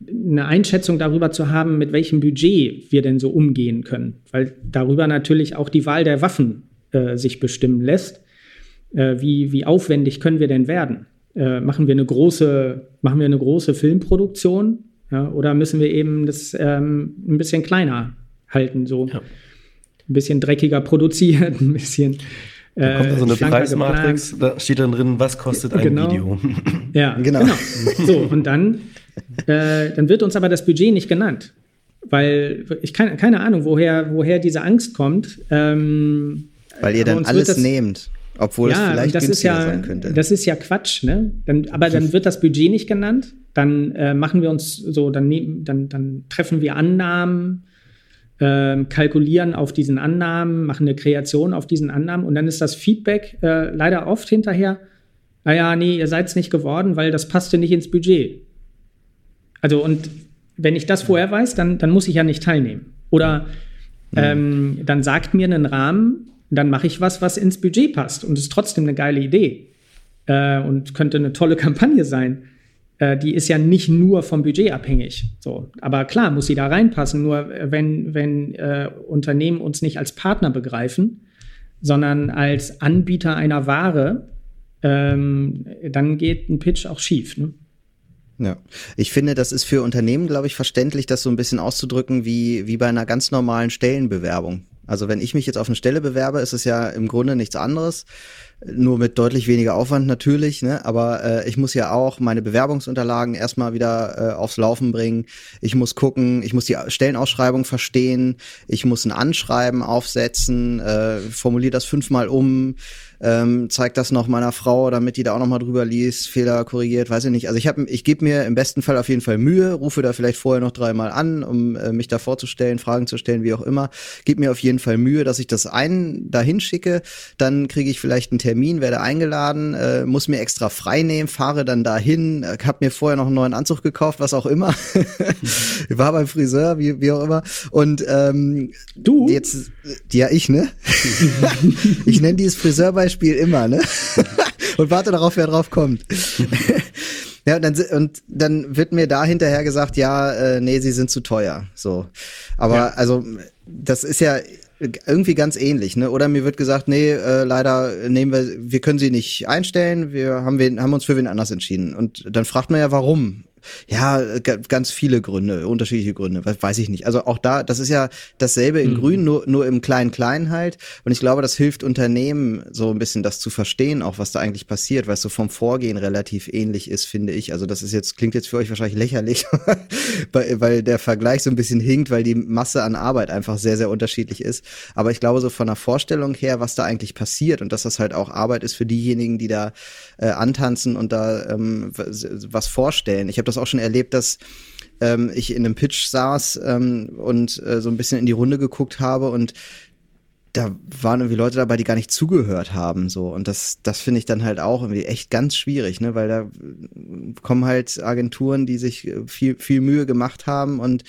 eine Einschätzung darüber zu haben, mit welchem Budget wir denn so umgehen können, weil darüber natürlich auch die Wahl der Waffen äh, sich bestimmen lässt. Äh, wie, wie aufwendig können wir denn werden? Äh, machen wir eine große, machen wir eine große Filmproduktion ja, oder müssen wir eben das ähm, ein bisschen kleiner halten, so ja. ein bisschen dreckiger produziert, ein bisschen. Da kommt da so eine äh, Preismatrix, da steht dann drin, was kostet ein genau. Video. Ja, genau. genau. So, und dann, äh, dann wird uns aber das Budget nicht genannt. Weil ich keine, keine Ahnung, woher, woher diese Angst kommt. Ähm, weil ihr dann alles das, nehmt. Obwohl ja, es vielleicht das günstiger ja, sein könnte. Das ist ja Quatsch, ne? Dann, aber dann wird das Budget nicht genannt. Dann äh, machen wir uns so, dann, nehmen, dann, dann treffen wir Annahmen, äh, kalkulieren auf diesen Annahmen, machen eine Kreation auf diesen Annahmen und dann ist das Feedback äh, leider oft hinterher, naja, nee, ihr seid es nicht geworden, weil das passte nicht ins Budget. Also und wenn ich das vorher weiß, dann, dann muss ich ja nicht teilnehmen. Oder mhm. ähm, dann sagt mir einen Rahmen, dann mache ich was, was ins Budget passt und ist trotzdem eine geile Idee äh, und könnte eine tolle Kampagne sein. Äh, die ist ja nicht nur vom Budget abhängig. So, aber klar muss sie da reinpassen. Nur äh, wenn wenn äh, Unternehmen uns nicht als Partner begreifen, sondern als Anbieter einer Ware, ähm, dann geht ein Pitch auch schief. Ne? Ja, ich finde, das ist für Unternehmen, glaube ich, verständlich, das so ein bisschen auszudrücken wie, wie bei einer ganz normalen Stellenbewerbung. Also wenn ich mich jetzt auf eine Stelle bewerbe, ist es ja im Grunde nichts anderes, nur mit deutlich weniger Aufwand natürlich, ne? aber äh, ich muss ja auch meine Bewerbungsunterlagen erstmal wieder äh, aufs Laufen bringen. Ich muss gucken, ich muss die Stellenausschreibung verstehen, ich muss ein Anschreiben aufsetzen, äh, formuliere das fünfmal um, ähm, zeigt das noch meiner Frau, damit die da auch noch mal drüber liest, Fehler korrigiert, weiß ich nicht. Also ich habe, ich gebe mir im besten Fall auf jeden Fall Mühe, rufe da vielleicht vorher noch dreimal an, um äh, mich da vorzustellen, Fragen zu stellen, wie auch immer. Gib mir auf jeden Fall Mühe, dass ich das einen dahin schicke, dann kriege ich vielleicht einen Termin, werde eingeladen, äh, muss mir extra frei nehmen, fahre dann dahin, äh, habe mir vorher noch einen neuen Anzug gekauft, was auch immer. War beim Friseur, wie, wie auch immer. Und ähm, du? Jetzt, ja, ich, ne? ich nenne dieses Friseurbeispiel immer, ne? Und warte darauf, wer drauf kommt. Ja, und dann, und dann wird mir da hinterher gesagt, ja, äh, nee, sie sind zu teuer. So. Aber ja. also, das ist ja irgendwie ganz ähnlich, ne? Oder mir wird gesagt, nee, äh, leider nehmen wir, wir können sie nicht einstellen, wir haben, wen, haben uns für wen anders entschieden. Und dann fragt man ja, warum? Ja, ganz viele Gründe, unterschiedliche Gründe, weiß ich nicht. Also auch da, das ist ja dasselbe in mhm. Grün, nur, nur im Klein-Klein halt. Und ich glaube, das hilft Unternehmen so ein bisschen das zu verstehen, auch was da eigentlich passiert, weil es so vom Vorgehen relativ ähnlich ist, finde ich. Also das ist jetzt, klingt jetzt für euch wahrscheinlich lächerlich, weil, der Vergleich so ein bisschen hinkt, weil die Masse an Arbeit einfach sehr, sehr unterschiedlich ist. Aber ich glaube, so von der Vorstellung her, was da eigentlich passiert und dass das halt auch Arbeit ist für diejenigen, die da äh, antanzen und da ähm, was vorstellen. Ich habe das auch schon erlebt, dass ähm, ich in einem Pitch saß ähm, und äh, so ein bisschen in die Runde geguckt habe und da waren irgendwie Leute dabei, die gar nicht zugehört haben, so. Und das, das finde ich dann halt auch irgendwie echt ganz schwierig, ne, weil da kommen halt Agenturen, die sich viel, viel Mühe gemacht haben und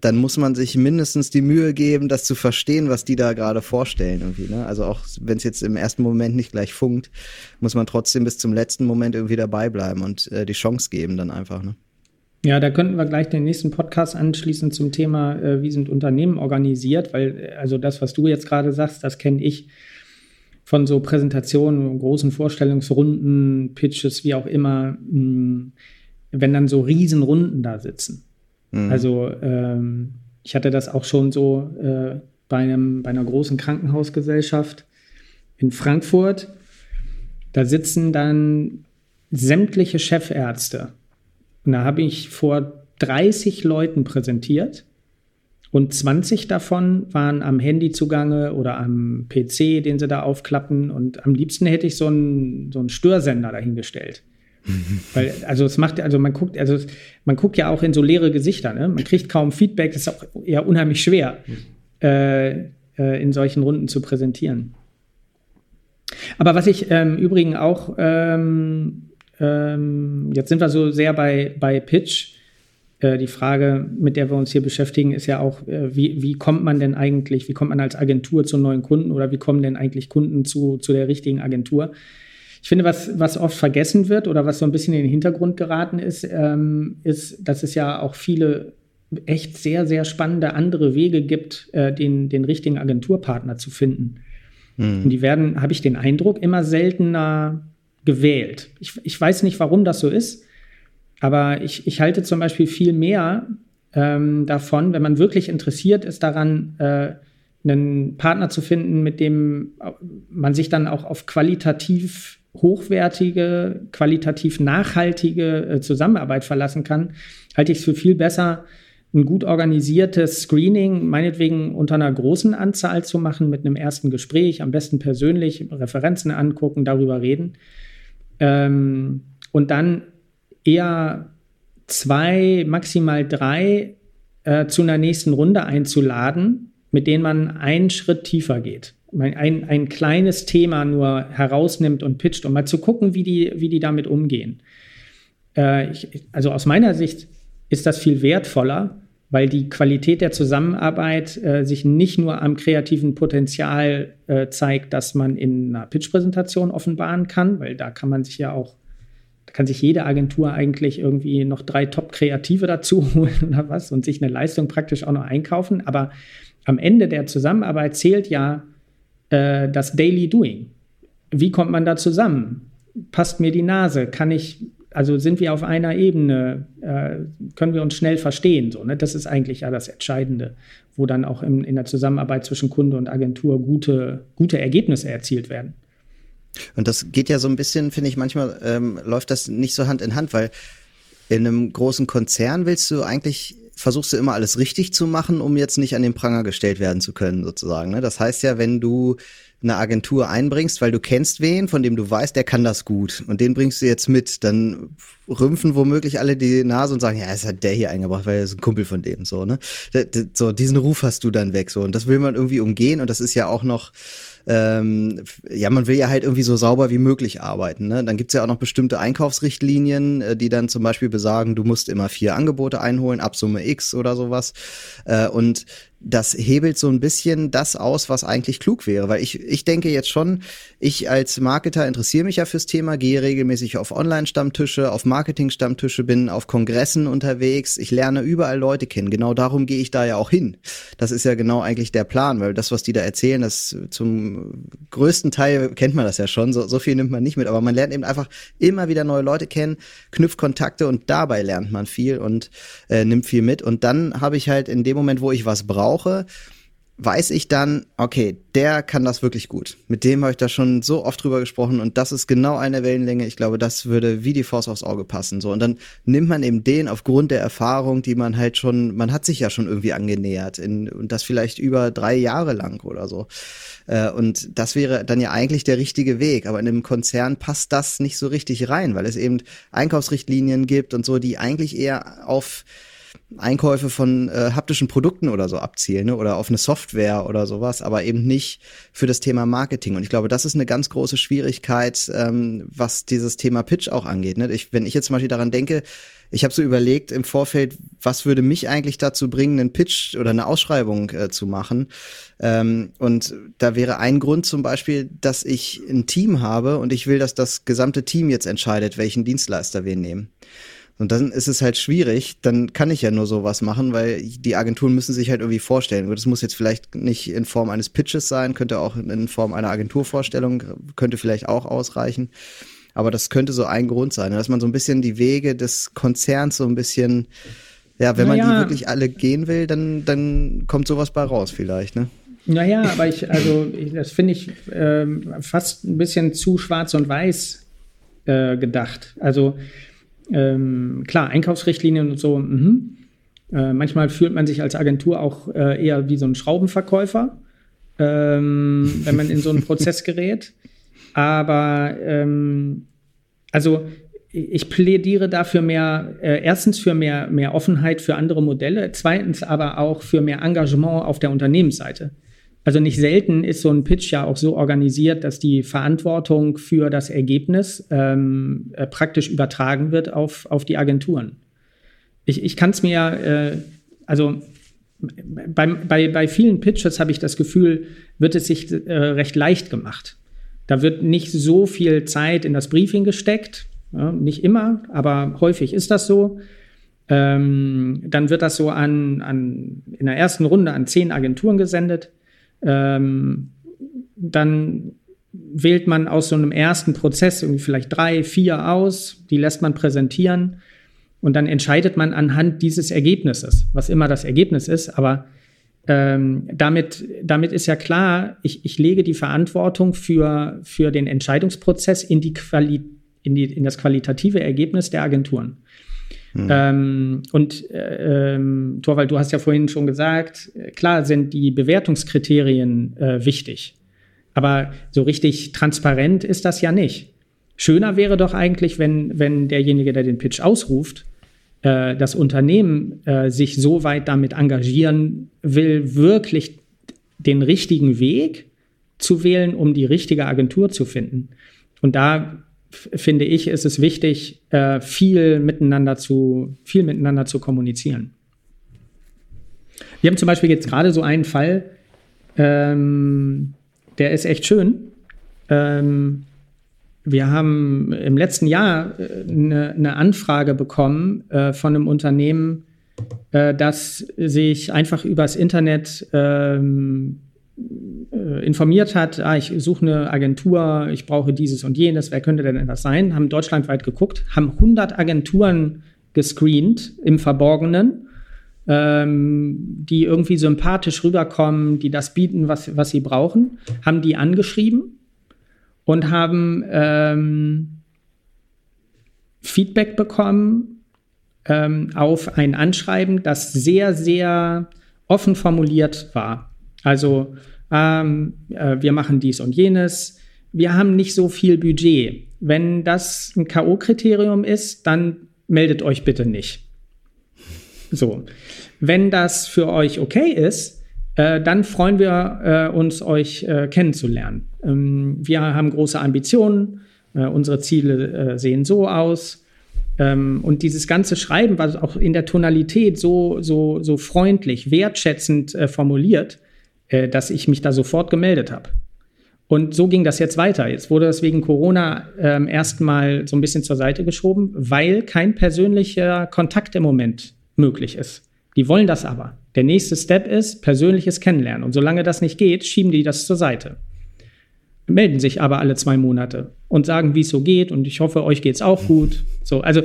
dann muss man sich mindestens die Mühe geben, das zu verstehen, was die da gerade vorstellen irgendwie, ne. Also auch wenn es jetzt im ersten Moment nicht gleich funkt, muss man trotzdem bis zum letzten Moment irgendwie dabei bleiben und äh, die Chance geben dann einfach, ne. Ja, da könnten wir gleich den nächsten Podcast anschließen zum Thema, äh, wie sind Unternehmen organisiert, weil äh, also das, was du jetzt gerade sagst, das kenne ich von so Präsentationen, großen Vorstellungsrunden, Pitches, wie auch immer, mh, hm, wenn dann so Riesenrunden da sitzen. Mhm. Also ähm, ich hatte das auch schon so äh, bei, einem, bei einer großen Krankenhausgesellschaft in Frankfurt. Da sitzen dann sämtliche Chefärzte und da habe ich vor 30 Leuten präsentiert und 20 davon waren am Handy zugange oder am PC, den sie da aufklappen. Und am liebsten hätte ich so einen, so einen Störsender dahingestellt. Weil, also es macht, also man guckt, also man guckt ja auch in so leere Gesichter, ne? Man kriegt kaum Feedback, das ist auch eher unheimlich schwer, äh, äh, in solchen Runden zu präsentieren. Aber was ich ähm, übrigens auch ähm, ähm, jetzt sind wir so sehr bei, bei Pitch. Äh, die Frage, mit der wir uns hier beschäftigen, ist ja auch, äh, wie, wie kommt man denn eigentlich, wie kommt man als Agentur zu neuen Kunden oder wie kommen denn eigentlich Kunden zu, zu der richtigen Agentur? Ich finde, was, was oft vergessen wird oder was so ein bisschen in den Hintergrund geraten ist, ähm, ist, dass es ja auch viele echt sehr, sehr spannende andere Wege gibt, äh, den, den richtigen Agenturpartner zu finden. Mhm. Und die werden, habe ich den Eindruck, immer seltener gewählt. Ich, ich weiß nicht, warum das so ist, aber ich, ich halte zum Beispiel viel mehr ähm, davon, wenn man wirklich interessiert ist daran, äh, einen Partner zu finden, mit dem man sich dann auch auf qualitativ hochwertige, qualitativ nachhaltige äh, Zusammenarbeit verlassen kann, halte ich es für viel besser, ein gut organisiertes Screening, meinetwegen unter einer großen Anzahl zu machen, mit einem ersten Gespräch, am besten persönlich, Referenzen angucken, darüber reden, ähm, und dann eher zwei, maximal drei äh, zu einer nächsten Runde einzuladen, mit denen man einen Schritt tiefer geht. Ein, ein kleines Thema nur herausnimmt und pitcht, um mal zu gucken, wie die, wie die damit umgehen. Äh, ich, also aus meiner Sicht ist das viel wertvoller, weil die Qualität der Zusammenarbeit äh, sich nicht nur am kreativen Potenzial äh, zeigt, das man in einer Pitch-Präsentation offenbaren kann, weil da kann man sich ja auch, da kann sich jede Agentur eigentlich irgendwie noch drei Top-Kreative dazu holen oder was und sich eine Leistung praktisch auch noch einkaufen. Aber am Ende der Zusammenarbeit zählt ja äh, das Daily Doing. Wie kommt man da zusammen? Passt mir die Nase? Kann ich also sind wir auf einer Ebene, äh, können wir uns schnell verstehen. So, ne? Das ist eigentlich ja das Entscheidende, wo dann auch in, in der Zusammenarbeit zwischen Kunde und Agentur gute, gute Ergebnisse erzielt werden. Und das geht ja so ein bisschen, finde ich, manchmal ähm, läuft das nicht so Hand in Hand, weil in einem großen Konzern willst du eigentlich, versuchst du immer alles richtig zu machen, um jetzt nicht an den Pranger gestellt werden zu können, sozusagen. Ne? Das heißt ja, wenn du eine Agentur einbringst, weil du kennst wen, von dem du weißt, der kann das gut und den bringst du jetzt mit, dann rümpfen womöglich alle die Nase und sagen, ja, es hat der hier eingebracht, weil er ist ein Kumpel von dem, so, ne? So, diesen Ruf hast du dann weg, so. Und das will man irgendwie umgehen und das ist ja auch noch, ähm, ja, man will ja halt irgendwie so sauber wie möglich arbeiten. Ne? Dann gibt's ja auch noch bestimmte Einkaufsrichtlinien, äh, die dann zum Beispiel besagen, du musst immer vier Angebote einholen, ab Summe X oder sowas. Äh, und das hebelt so ein bisschen das aus, was eigentlich klug wäre. Weil ich, ich denke jetzt schon, ich als Marketer interessiere mich ja fürs Thema, gehe regelmäßig auf Online-Stammtische, auf Marketing-Stammtische, bin auf Kongressen unterwegs, ich lerne überall Leute kennen. Genau darum gehe ich da ja auch hin. Das ist ja genau eigentlich der Plan, weil das, was die da erzählen, das zum größten Teil kennt man das ja schon, so, so viel nimmt man nicht mit, aber man lernt eben einfach immer wieder neue Leute kennen, knüpft Kontakte und dabei lernt man viel und äh, nimmt viel mit. Und dann habe ich halt in dem Moment, wo ich was brauche, brauche, weiß ich dann, okay, der kann das wirklich gut. Mit dem habe ich da schon so oft drüber gesprochen und das ist genau eine Wellenlänge. Ich glaube, das würde wie die Faust aufs Auge passen. So und dann nimmt man eben den aufgrund der Erfahrung, die man halt schon, man hat sich ja schon irgendwie angenähert in, und das vielleicht über drei Jahre lang oder so. Äh, und das wäre dann ja eigentlich der richtige Weg. Aber in einem Konzern passt das nicht so richtig rein, weil es eben Einkaufsrichtlinien gibt und so, die eigentlich eher auf Einkäufe von äh, haptischen Produkten oder so abzielen ne? oder auf eine Software oder sowas, aber eben nicht für das Thema Marketing. Und ich glaube, das ist eine ganz große Schwierigkeit, ähm, was dieses Thema Pitch auch angeht. Ne? Ich, wenn ich jetzt zum Beispiel daran denke, ich habe so überlegt im Vorfeld, was würde mich eigentlich dazu bringen, einen Pitch oder eine Ausschreibung äh, zu machen. Ähm, und da wäre ein Grund zum Beispiel, dass ich ein Team habe und ich will, dass das gesamte Team jetzt entscheidet, welchen Dienstleister wir nehmen. Und dann ist es halt schwierig, dann kann ich ja nur sowas machen, weil die Agenturen müssen sich halt irgendwie vorstellen. Das muss jetzt vielleicht nicht in Form eines Pitches sein, könnte auch in Form einer Agenturvorstellung, könnte vielleicht auch ausreichen. Aber das könnte so ein Grund sein, dass man so ein bisschen die Wege des Konzerns so ein bisschen, ja, wenn naja. man die wirklich alle gehen will, dann, dann kommt sowas bei raus vielleicht, ne? Naja, aber ich, also ich, das finde ich ähm, fast ein bisschen zu schwarz und weiß äh, gedacht. Also ähm, klar, Einkaufsrichtlinien und so. Mh. Äh, manchmal fühlt man sich als Agentur auch äh, eher wie so ein Schraubenverkäufer, ähm, wenn man in so einen Prozess gerät. Aber ähm, also ich plädiere dafür mehr, äh, erstens für mehr, mehr Offenheit für andere Modelle, zweitens aber auch für mehr Engagement auf der Unternehmensseite. Also nicht selten ist so ein Pitch ja auch so organisiert, dass die Verantwortung für das Ergebnis ähm, äh, praktisch übertragen wird auf, auf die Agenturen. Ich, ich kann es mir, äh, also bei, bei, bei vielen Pitches habe ich das Gefühl, wird es sich äh, recht leicht gemacht. Da wird nicht so viel Zeit in das Briefing gesteckt, ja, nicht immer, aber häufig ist das so. Ähm, dann wird das so an, an, in der ersten Runde an zehn Agenturen gesendet ähm, dann wählt man aus so einem ersten Prozess irgendwie vielleicht drei, vier aus, die lässt man präsentieren und dann entscheidet man anhand dieses Ergebnisses, was immer das Ergebnis ist, aber ähm, damit, damit ist ja klar, ich, ich lege die Verantwortung für, für den Entscheidungsprozess in, die Quali in, die, in das qualitative Ergebnis der Agenturen. Mhm. Ähm, und äh, ähm, Torwald, du hast ja vorhin schon gesagt, äh, klar sind die Bewertungskriterien äh, wichtig. Aber so richtig transparent ist das ja nicht. Schöner wäre doch eigentlich, wenn, wenn derjenige, der den Pitch ausruft, äh, das Unternehmen äh, sich so weit damit engagieren will, wirklich den richtigen Weg zu wählen, um die richtige Agentur zu finden. Und da finde ich, ist es wichtig, äh, viel miteinander zu, viel miteinander zu kommunizieren. Wir haben zum Beispiel jetzt gerade so einen Fall, ähm, der ist echt schön. Ähm, wir haben im letzten Jahr eine, äh, eine Anfrage bekommen äh, von einem Unternehmen, äh, das sich einfach übers Internet ähm, äh, informiert hat, ah, ich suche eine Agentur, ich brauche dieses und jenes, wer könnte denn das sein? Haben deutschlandweit geguckt, haben 100 Agenturen gescreent im Verborgenen, ähm, die irgendwie sympathisch rüberkommen, die das bieten, was, was sie brauchen, haben die angeschrieben und haben ähm, Feedback bekommen ähm, auf ein Anschreiben, das sehr, sehr offen formuliert war. Also ähm, äh, wir machen dies und jenes. Wir haben nicht so viel Budget. Wenn das ein K.O.-Kriterium ist, dann meldet euch bitte nicht. So. Wenn das für euch okay ist, äh, dann freuen wir äh, uns, euch äh, kennenzulernen. Ähm, wir haben große Ambitionen. Äh, unsere Ziele äh, sehen so aus. Ähm, und dieses ganze Schreiben war auch in der Tonalität so, so, so freundlich, wertschätzend äh, formuliert, dass ich mich da sofort gemeldet habe. Und so ging das jetzt weiter. Jetzt wurde das wegen Corona ähm, erstmal so ein bisschen zur Seite geschoben, weil kein persönlicher Kontakt im Moment möglich ist. Die wollen das aber. Der nächste Step ist persönliches Kennenlernen. Und solange das nicht geht, schieben die das zur Seite. Melden sich aber alle zwei Monate und sagen, wie es so geht. Und ich hoffe, euch geht es auch gut. So, also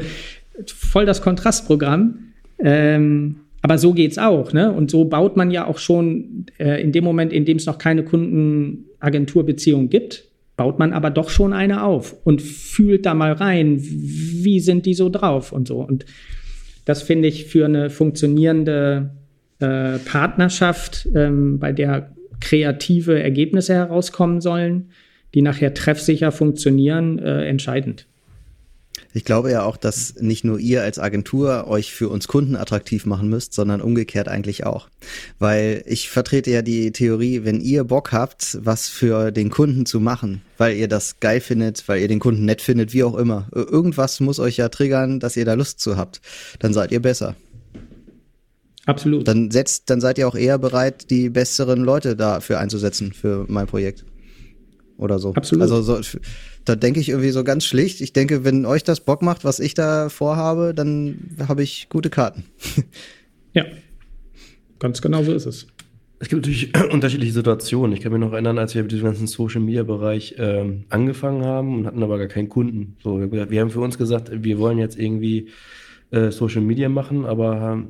voll das Kontrastprogramm. Ähm, aber so geht es auch, ne? Und so baut man ja auch schon äh, in dem Moment, in dem es noch keine Kundenagenturbeziehung gibt, baut man aber doch schon eine auf und fühlt da mal rein, wie sind die so drauf und so. Und das finde ich für eine funktionierende äh, Partnerschaft, ähm, bei der kreative Ergebnisse herauskommen sollen, die nachher treffsicher funktionieren, äh, entscheidend. Ich glaube ja auch, dass nicht nur ihr als Agentur euch für uns Kunden attraktiv machen müsst, sondern umgekehrt eigentlich auch. Weil ich vertrete ja die Theorie, wenn ihr Bock habt, was für den Kunden zu machen, weil ihr das geil findet, weil ihr den Kunden nett findet, wie auch immer. Irgendwas muss euch ja triggern, dass ihr da Lust zu habt. Dann seid ihr besser. Absolut. Dann setzt, dann seid ihr auch eher bereit, die besseren Leute dafür einzusetzen für mein Projekt. Oder so. Absolut. Also so, da denke ich irgendwie so ganz schlicht. Ich denke, wenn euch das Bock macht, was ich da vorhabe, dann habe ich gute Karten. ja, ganz genau so ist es. Es gibt natürlich unterschiedliche Situationen. Ich kann mich noch erinnern, als wir mit diesem ganzen Social Media Bereich ähm, angefangen haben und hatten aber gar keinen Kunden. So, wir haben für uns gesagt, wir wollen jetzt irgendwie äh, Social Media machen, aber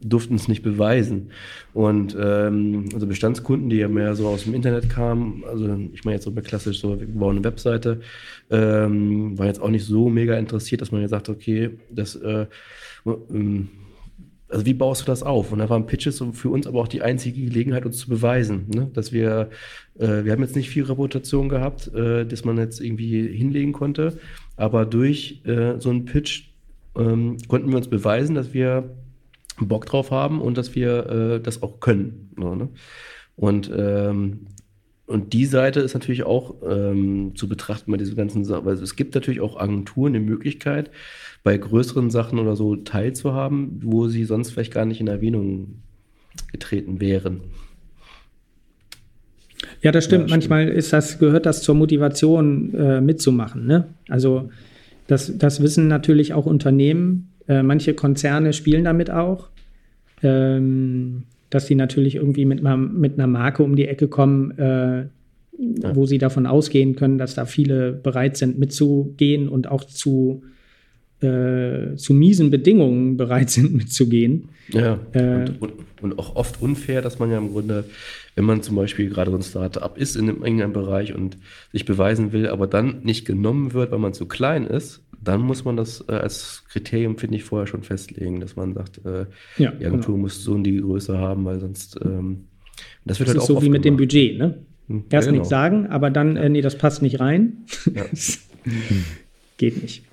durften es nicht beweisen. Und ähm, also Bestandskunden, die ja mehr so aus dem Internet kamen, also ich meine jetzt so klassisch so, wir bauen eine Webseite, ähm, war jetzt auch nicht so mega interessiert, dass man jetzt sagt, okay, das äh, ähm, also wie baust du das auf? Und da waren Pitches für uns aber auch die einzige Gelegenheit, uns zu beweisen, ne? dass wir, äh, wir haben jetzt nicht viel Reputation gehabt, äh, dass man jetzt irgendwie hinlegen konnte, aber durch äh, so einen Pitch ähm, konnten wir uns beweisen, dass wir Bock drauf haben und dass wir äh, das auch können. So, ne? Und ähm, und die Seite ist natürlich auch ähm, zu betrachten bei diesen ganzen Sachen. Also es gibt natürlich auch Agenturen die Möglichkeit, bei größeren Sachen oder so teilzuhaben, wo sie sonst vielleicht gar nicht in Erwähnung getreten wären. Ja, das stimmt. Ja, Manchmal stimmt. ist das, gehört das zur Motivation äh, mitzumachen. Ne? Also das, das wissen natürlich auch Unternehmen, äh, manche Konzerne spielen damit auch, ähm, dass sie natürlich irgendwie mit einer, mit einer Marke um die Ecke kommen, äh, ja. wo sie davon ausgehen können, dass da viele bereit sind mitzugehen und auch zu, äh, zu miesen Bedingungen bereit sind mitzugehen. Ja, äh, und, und, und, auch oft unfair, dass man ja im Grunde, wenn man zum Beispiel gerade so ein Start-up ist in irgendeinem Bereich und sich beweisen will, aber dann nicht genommen wird, weil man zu klein ist, dann muss man das äh, als Kriterium, finde ich, vorher schon festlegen, dass man sagt, äh, ja, die Agentur genau. muss so und die Größe haben, weil sonst ähm, das wird das halt ist auch so wie mit gemacht. dem Budget, ne? Hm, Erst ja, genau. nichts sagen, aber dann, äh, nee, das passt nicht rein. Ja. Geht nicht.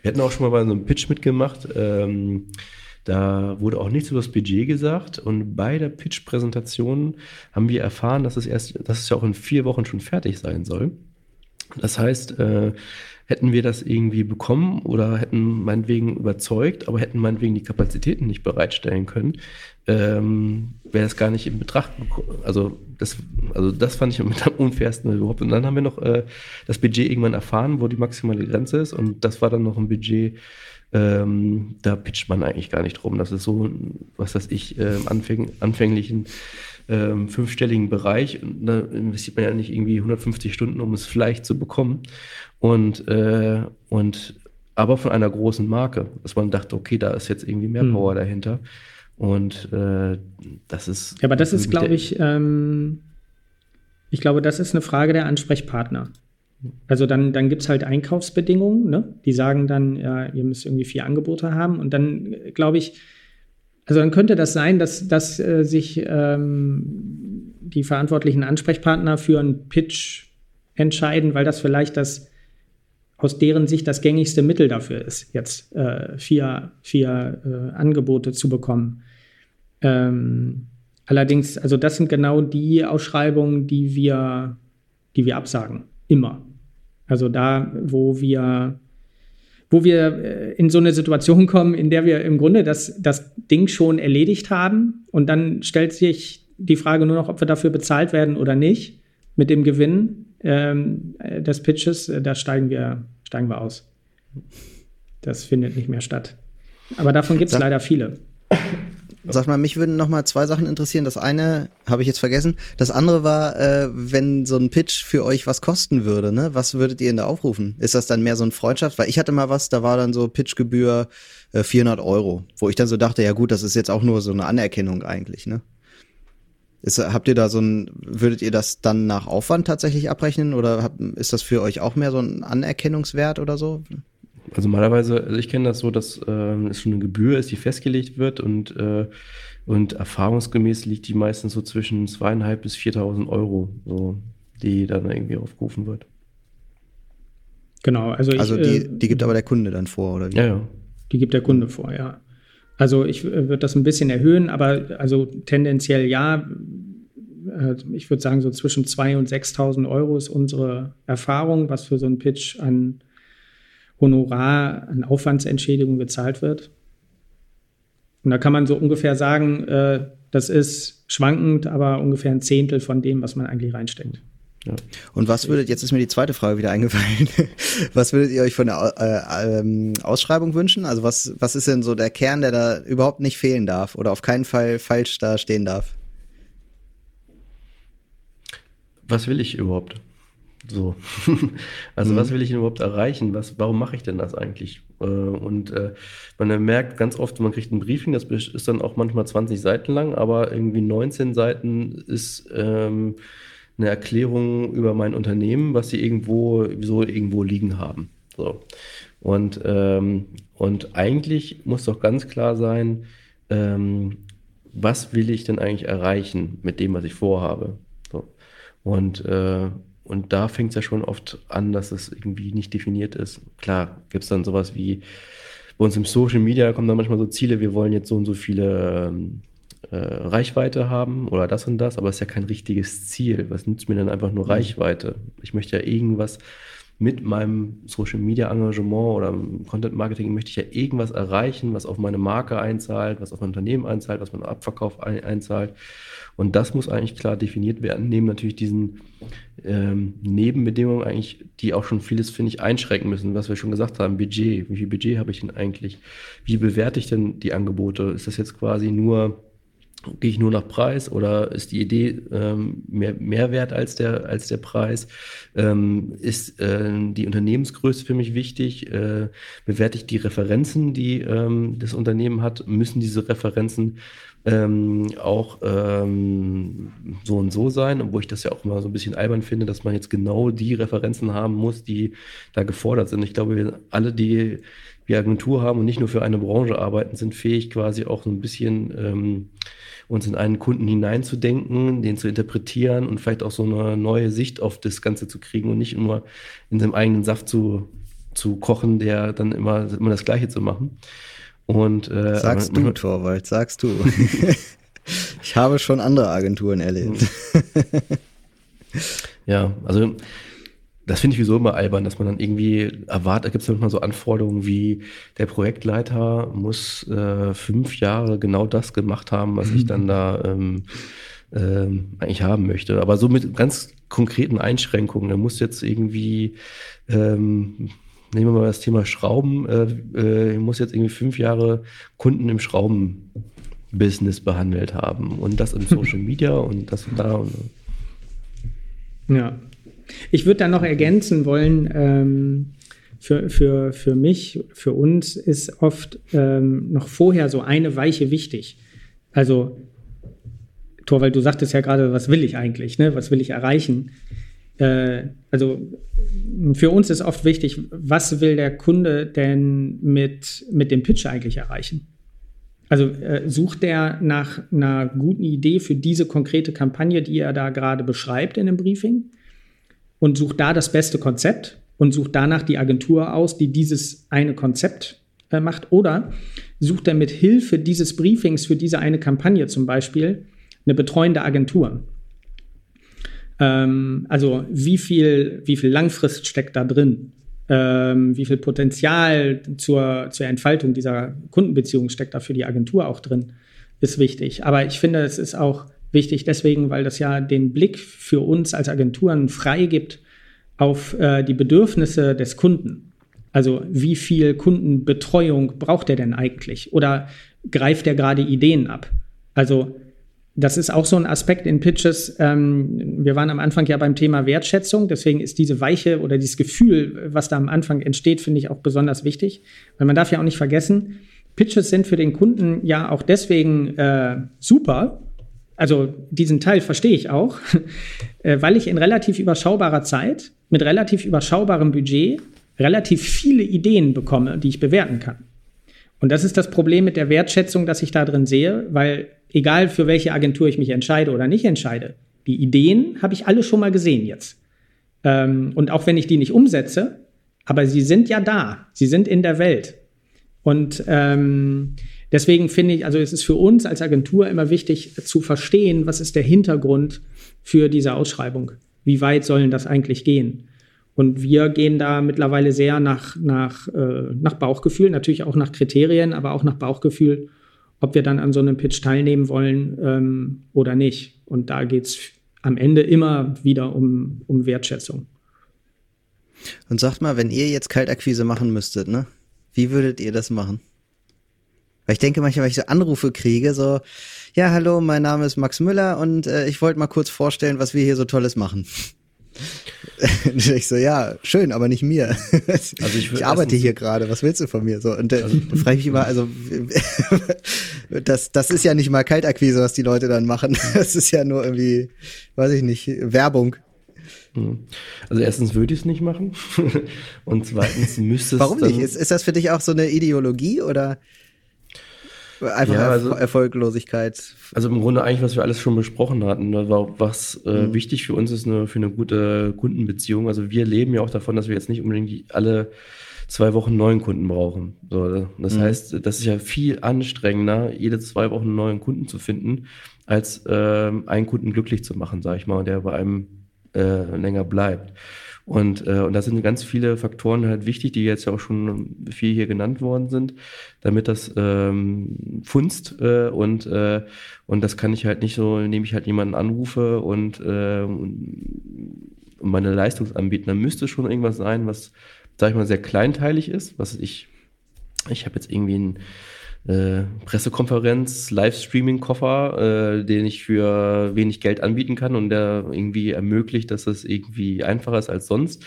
Wir hatten auch schon mal bei so einem Pitch mitgemacht. Ähm, da wurde auch nichts über das Budget gesagt und bei der Pitch-Präsentation haben wir erfahren, dass es erst, dass es ja auch in vier Wochen schon fertig sein soll. Das heißt, äh, hätten wir das irgendwie bekommen oder hätten meinetwegen überzeugt, aber hätten meinetwegen die Kapazitäten nicht bereitstellen können, ähm, wäre es gar nicht in Betracht Also das, also das fand ich mit am unfairsten überhaupt. Und dann haben wir noch äh, das Budget irgendwann erfahren, wo die maximale Grenze ist. Und das war dann noch ein Budget, ähm, da pitcht man eigentlich gar nicht drum. Das ist so, was weiß ich, äh, anfäng, anfänglichen ähm, fünfstelligen Bereich. Und da investiert man ja nicht irgendwie 150 Stunden, um es vielleicht zu bekommen. Und, äh, und aber von einer großen Marke, dass man dachte, okay, da ist jetzt irgendwie mehr hm. Power hm. dahinter. Und äh, das ist. Ja, aber das ist, glaube ich, ähm, ich glaube, das ist eine Frage der Ansprechpartner. Also dann, dann gibt es halt Einkaufsbedingungen, ne? die sagen dann, ja, ihr müsst irgendwie vier Angebote haben. Und dann, glaube ich, also dann könnte das sein, dass, dass äh, sich ähm, die verantwortlichen Ansprechpartner für einen Pitch entscheiden, weil das vielleicht das aus deren Sicht das gängigste Mittel dafür ist, jetzt äh, vier, vier äh, Angebote zu bekommen. Ähm, allerdings, also das sind genau die Ausschreibungen, die wir, die wir absagen. Immer. Also da, wo wir, wo wir äh, in so eine Situation kommen, in der wir im Grunde das, das Ding schon erledigt haben und dann stellt sich die Frage nur noch, ob wir dafür bezahlt werden oder nicht mit dem Gewinn ähm, des Pitches, äh, da steigen wir, steigen wir aus. Das findet nicht mehr statt. Aber davon gibt es leider viele. Sag mal, mich würden noch mal zwei Sachen interessieren. Das eine habe ich jetzt vergessen. Das andere war, äh, wenn so ein Pitch für euch was kosten würde, ne? Was würdet ihr denn da aufrufen? Ist das dann mehr so ein Freundschaft? Weil ich hatte mal was, da war dann so Pitchgebühr äh, 400 Euro, wo ich dann so dachte, ja gut, das ist jetzt auch nur so eine Anerkennung eigentlich, ne? Ist, habt ihr da so ein, würdet ihr das dann nach Aufwand tatsächlich abrechnen oder habt, ist das für euch auch mehr so ein Anerkennungswert oder so? Also normalerweise, also ich kenne das so, dass äh, es schon eine Gebühr ist, die festgelegt wird und, äh, und erfahrungsgemäß liegt die meistens so zwischen zweieinhalb bis 4.000 Euro, so, die dann irgendwie aufgerufen wird. Genau, also ich, Also die, äh, die gibt aber der Kunde dann vor, oder wie? Ja, ja. Die gibt der Kunde vor, ja. Also ich äh, würde das ein bisschen erhöhen, aber also tendenziell ja. Äh, ich würde sagen, so zwischen 2.000 und 6.000 Euro ist unsere Erfahrung, was für so einen Pitch an Honorar, an Aufwandsentschädigung gezahlt wird. Und da kann man so ungefähr sagen, äh, das ist schwankend, aber ungefähr ein Zehntel von dem, was man eigentlich reinsteckt. Ja. Und was würdet, jetzt ist mir die zweite Frage wieder eingefallen, was würdet ihr euch von der äh, ähm, Ausschreibung wünschen? Also was, was ist denn so der Kern, der da überhaupt nicht fehlen darf oder auf keinen Fall falsch da stehen darf? Was will ich überhaupt? So. also mhm. was will ich denn überhaupt erreichen? Was, warum mache ich denn das eigentlich? Äh, und äh, man merkt ganz oft, man kriegt ein Briefing, das ist dann auch manchmal 20 Seiten lang, aber irgendwie 19 Seiten ist ähm, eine Erklärung über mein Unternehmen, was sie irgendwo so irgendwo liegen haben. So. Und, ähm, und eigentlich muss doch ganz klar sein, ähm, was will ich denn eigentlich erreichen mit dem, was ich vorhabe? So. Und, äh, und da fängt es ja schon oft an, dass es irgendwie nicht definiert ist. Klar, gibt es dann sowas wie, bei uns im Social Media kommen dann manchmal so Ziele, wir wollen jetzt so und so viele ähm, äh, Reichweite haben oder das und das, aber es ist ja kein richtiges Ziel. Was nützt mir denn einfach nur mhm. Reichweite? Ich möchte ja irgendwas mit meinem Social Media Engagement oder Content Marketing möchte ich ja irgendwas erreichen, was auf meine Marke einzahlt, was auf mein Unternehmen einzahlt, was mein Abverkauf einzahlt. Und das muss eigentlich klar definiert werden, neben natürlich diesen ähm, Nebenbedingungen eigentlich, die auch schon vieles, finde ich, einschränken müssen, was wir schon gesagt haben, Budget. Wie viel Budget habe ich denn eigentlich? Wie bewerte ich denn die Angebote? Ist das jetzt quasi nur gehe ich nur nach Preis oder ist die Idee ähm, mehr, mehr wert als der, als der Preis? Ähm, ist äh, die Unternehmensgröße für mich wichtig? Äh, bewerte ich die Referenzen, die ähm, das Unternehmen hat? Müssen diese Referenzen ähm, auch ähm, so und so sein, obwohl ich das ja auch immer so ein bisschen albern finde, dass man jetzt genau die Referenzen haben muss, die da gefordert sind. Ich glaube, wir alle, die wir Agentur haben und nicht nur für eine Branche arbeiten, sind fähig, quasi auch so ein bisschen ähm, uns in einen Kunden hineinzudenken, den zu interpretieren und vielleicht auch so eine neue Sicht auf das Ganze zu kriegen und nicht nur in seinem eigenen Saft zu, zu kochen, der dann immer, immer das Gleiche zu machen. Und, äh, sagst du, Torwald, sagst du. ich habe schon andere Agenturen erlebt. ja, also das finde ich wieso immer albern, dass man dann irgendwie erwartet, da gibt es manchmal so Anforderungen wie, der Projektleiter muss äh, fünf Jahre genau das gemacht haben, was ich dann da ähm, ähm, eigentlich haben möchte. Aber so mit ganz konkreten Einschränkungen. Der muss jetzt irgendwie, ähm, nehmen wir mal das Thema Schrauben, äh, äh, muss jetzt irgendwie fünf Jahre Kunden im Schraubenbusiness behandelt haben. Und das im Social Media und das und da. Und, ja, ich würde da noch ergänzen wollen, ähm, für, für, für mich, für uns ist oft ähm, noch vorher so eine Weiche wichtig. Also, Torwald, du sagtest ja gerade, was will ich eigentlich, ne? was will ich erreichen? Äh, also für uns ist oft wichtig, was will der Kunde denn mit, mit dem Pitch eigentlich erreichen? Also äh, sucht der nach einer guten Idee für diese konkrete Kampagne, die er da gerade beschreibt in dem Briefing und sucht da das beste Konzept und sucht danach die Agentur aus, die dieses eine Konzept äh, macht. Oder sucht er mit Hilfe dieses Briefings für diese eine Kampagne zum Beispiel eine betreuende Agentur. Ähm, also wie viel, wie viel Langfrist steckt da drin? Ähm, wie viel Potenzial zur, zur Entfaltung dieser Kundenbeziehung steckt da für die Agentur auch drin, ist wichtig. Aber ich finde, es ist auch wichtig deswegen, weil das ja den Blick für uns als Agenturen freigibt auf äh, die Bedürfnisse des Kunden. Also wie viel Kundenbetreuung braucht er denn eigentlich? Oder greift er gerade Ideen ab? Also das ist auch so ein Aspekt in Pitches. Ähm, wir waren am Anfang ja beim Thema Wertschätzung, deswegen ist diese Weiche oder dieses Gefühl, was da am Anfang entsteht, finde ich auch besonders wichtig. Weil man darf ja auch nicht vergessen, Pitches sind für den Kunden ja auch deswegen äh, super. Also diesen Teil verstehe ich auch, äh, weil ich in relativ überschaubarer Zeit mit relativ überschaubarem Budget relativ viele Ideen bekomme, die ich bewerten kann. Und das ist das Problem mit der Wertschätzung, das ich da drin sehe, weil egal für welche Agentur ich mich entscheide oder nicht entscheide, die Ideen habe ich alle schon mal gesehen jetzt. Ähm, und auch wenn ich die nicht umsetze, aber sie sind ja da, sie sind in der Welt. Und ähm, deswegen finde ich, also es ist für uns als Agentur immer wichtig zu verstehen, was ist der Hintergrund für diese Ausschreibung. Wie weit sollen das eigentlich gehen? Und wir gehen da mittlerweile sehr nach, nach, äh, nach Bauchgefühl, natürlich auch nach Kriterien, aber auch nach Bauchgefühl ob wir dann an so einem Pitch teilnehmen wollen ähm, oder nicht. Und da geht es am Ende immer wieder um, um Wertschätzung. Und sagt mal, wenn ihr jetzt Kaltakquise machen müsstet, ne? Wie würdet ihr das machen? Weil ich denke manchmal, wenn ich so Anrufe kriege, so, ja, hallo, mein Name ist Max Müller und äh, ich wollte mal kurz vorstellen, was wir hier so Tolles machen. ich so, ja, schön, aber nicht mir. Also ich, ich arbeite hier gerade, was willst du von mir? So, und äh, also, frage ich mich immer, also das, das ist ja nicht mal Kaltakquise, was die Leute dann machen. Das ist ja nur irgendwie, weiß ich nicht, Werbung. Hm. Also erstens würde ich es nicht machen. Und zweitens müsste es. Warum nicht? Ist, ist das für dich auch so eine Ideologie oder? Einfach ja, also, Erfolglosigkeit. Also im Grunde eigentlich, was wir alles schon besprochen hatten, ne, was äh, mhm. wichtig für uns ist eine, für eine gute Kundenbeziehung. Also wir leben ja auch davon, dass wir jetzt nicht unbedingt alle zwei Wochen neuen Kunden brauchen. So, das mhm. heißt, das ist ja viel anstrengender, jede zwei Wochen einen neuen Kunden zu finden, als äh, einen Kunden glücklich zu machen, sage ich mal, der bei einem äh, länger bleibt. Und, äh, und da sind ganz viele Faktoren halt wichtig, die jetzt ja auch schon viel hier genannt worden sind, damit das ähm, funzt äh, und, äh, und das kann ich halt nicht so, indem ich halt jemanden anrufe und, äh, und meine Leistung anbieten. Da müsste schon irgendwas sein, was, sag ich mal, sehr kleinteilig ist, was ich, ich habe jetzt irgendwie ein äh, Pressekonferenz, Livestreaming-Koffer, äh, den ich für wenig Geld anbieten kann und der irgendwie ermöglicht, dass es irgendwie einfacher ist als sonst.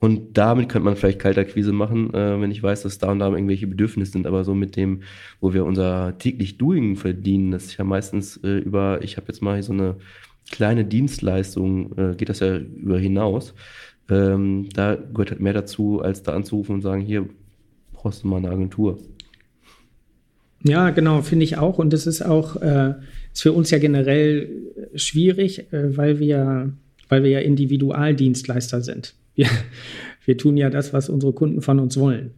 Und damit könnte man vielleicht Kaltakquise machen, äh, wenn ich weiß, dass da und da irgendwelche Bedürfnisse sind. Aber so mit dem, wo wir unser täglich Doing verdienen, das ist ja meistens äh, über, ich habe jetzt mal so eine kleine Dienstleistung, äh, geht das ja über hinaus. Ähm, da gehört halt mehr dazu, als da anzurufen und sagen, hier brauchst du mal eine Agentur. Ja, genau, finde ich auch. Und das ist auch äh, ist für uns ja generell schwierig, äh, weil wir, weil wir ja Individualdienstleister sind. Wir, wir tun ja das, was unsere Kunden von uns wollen.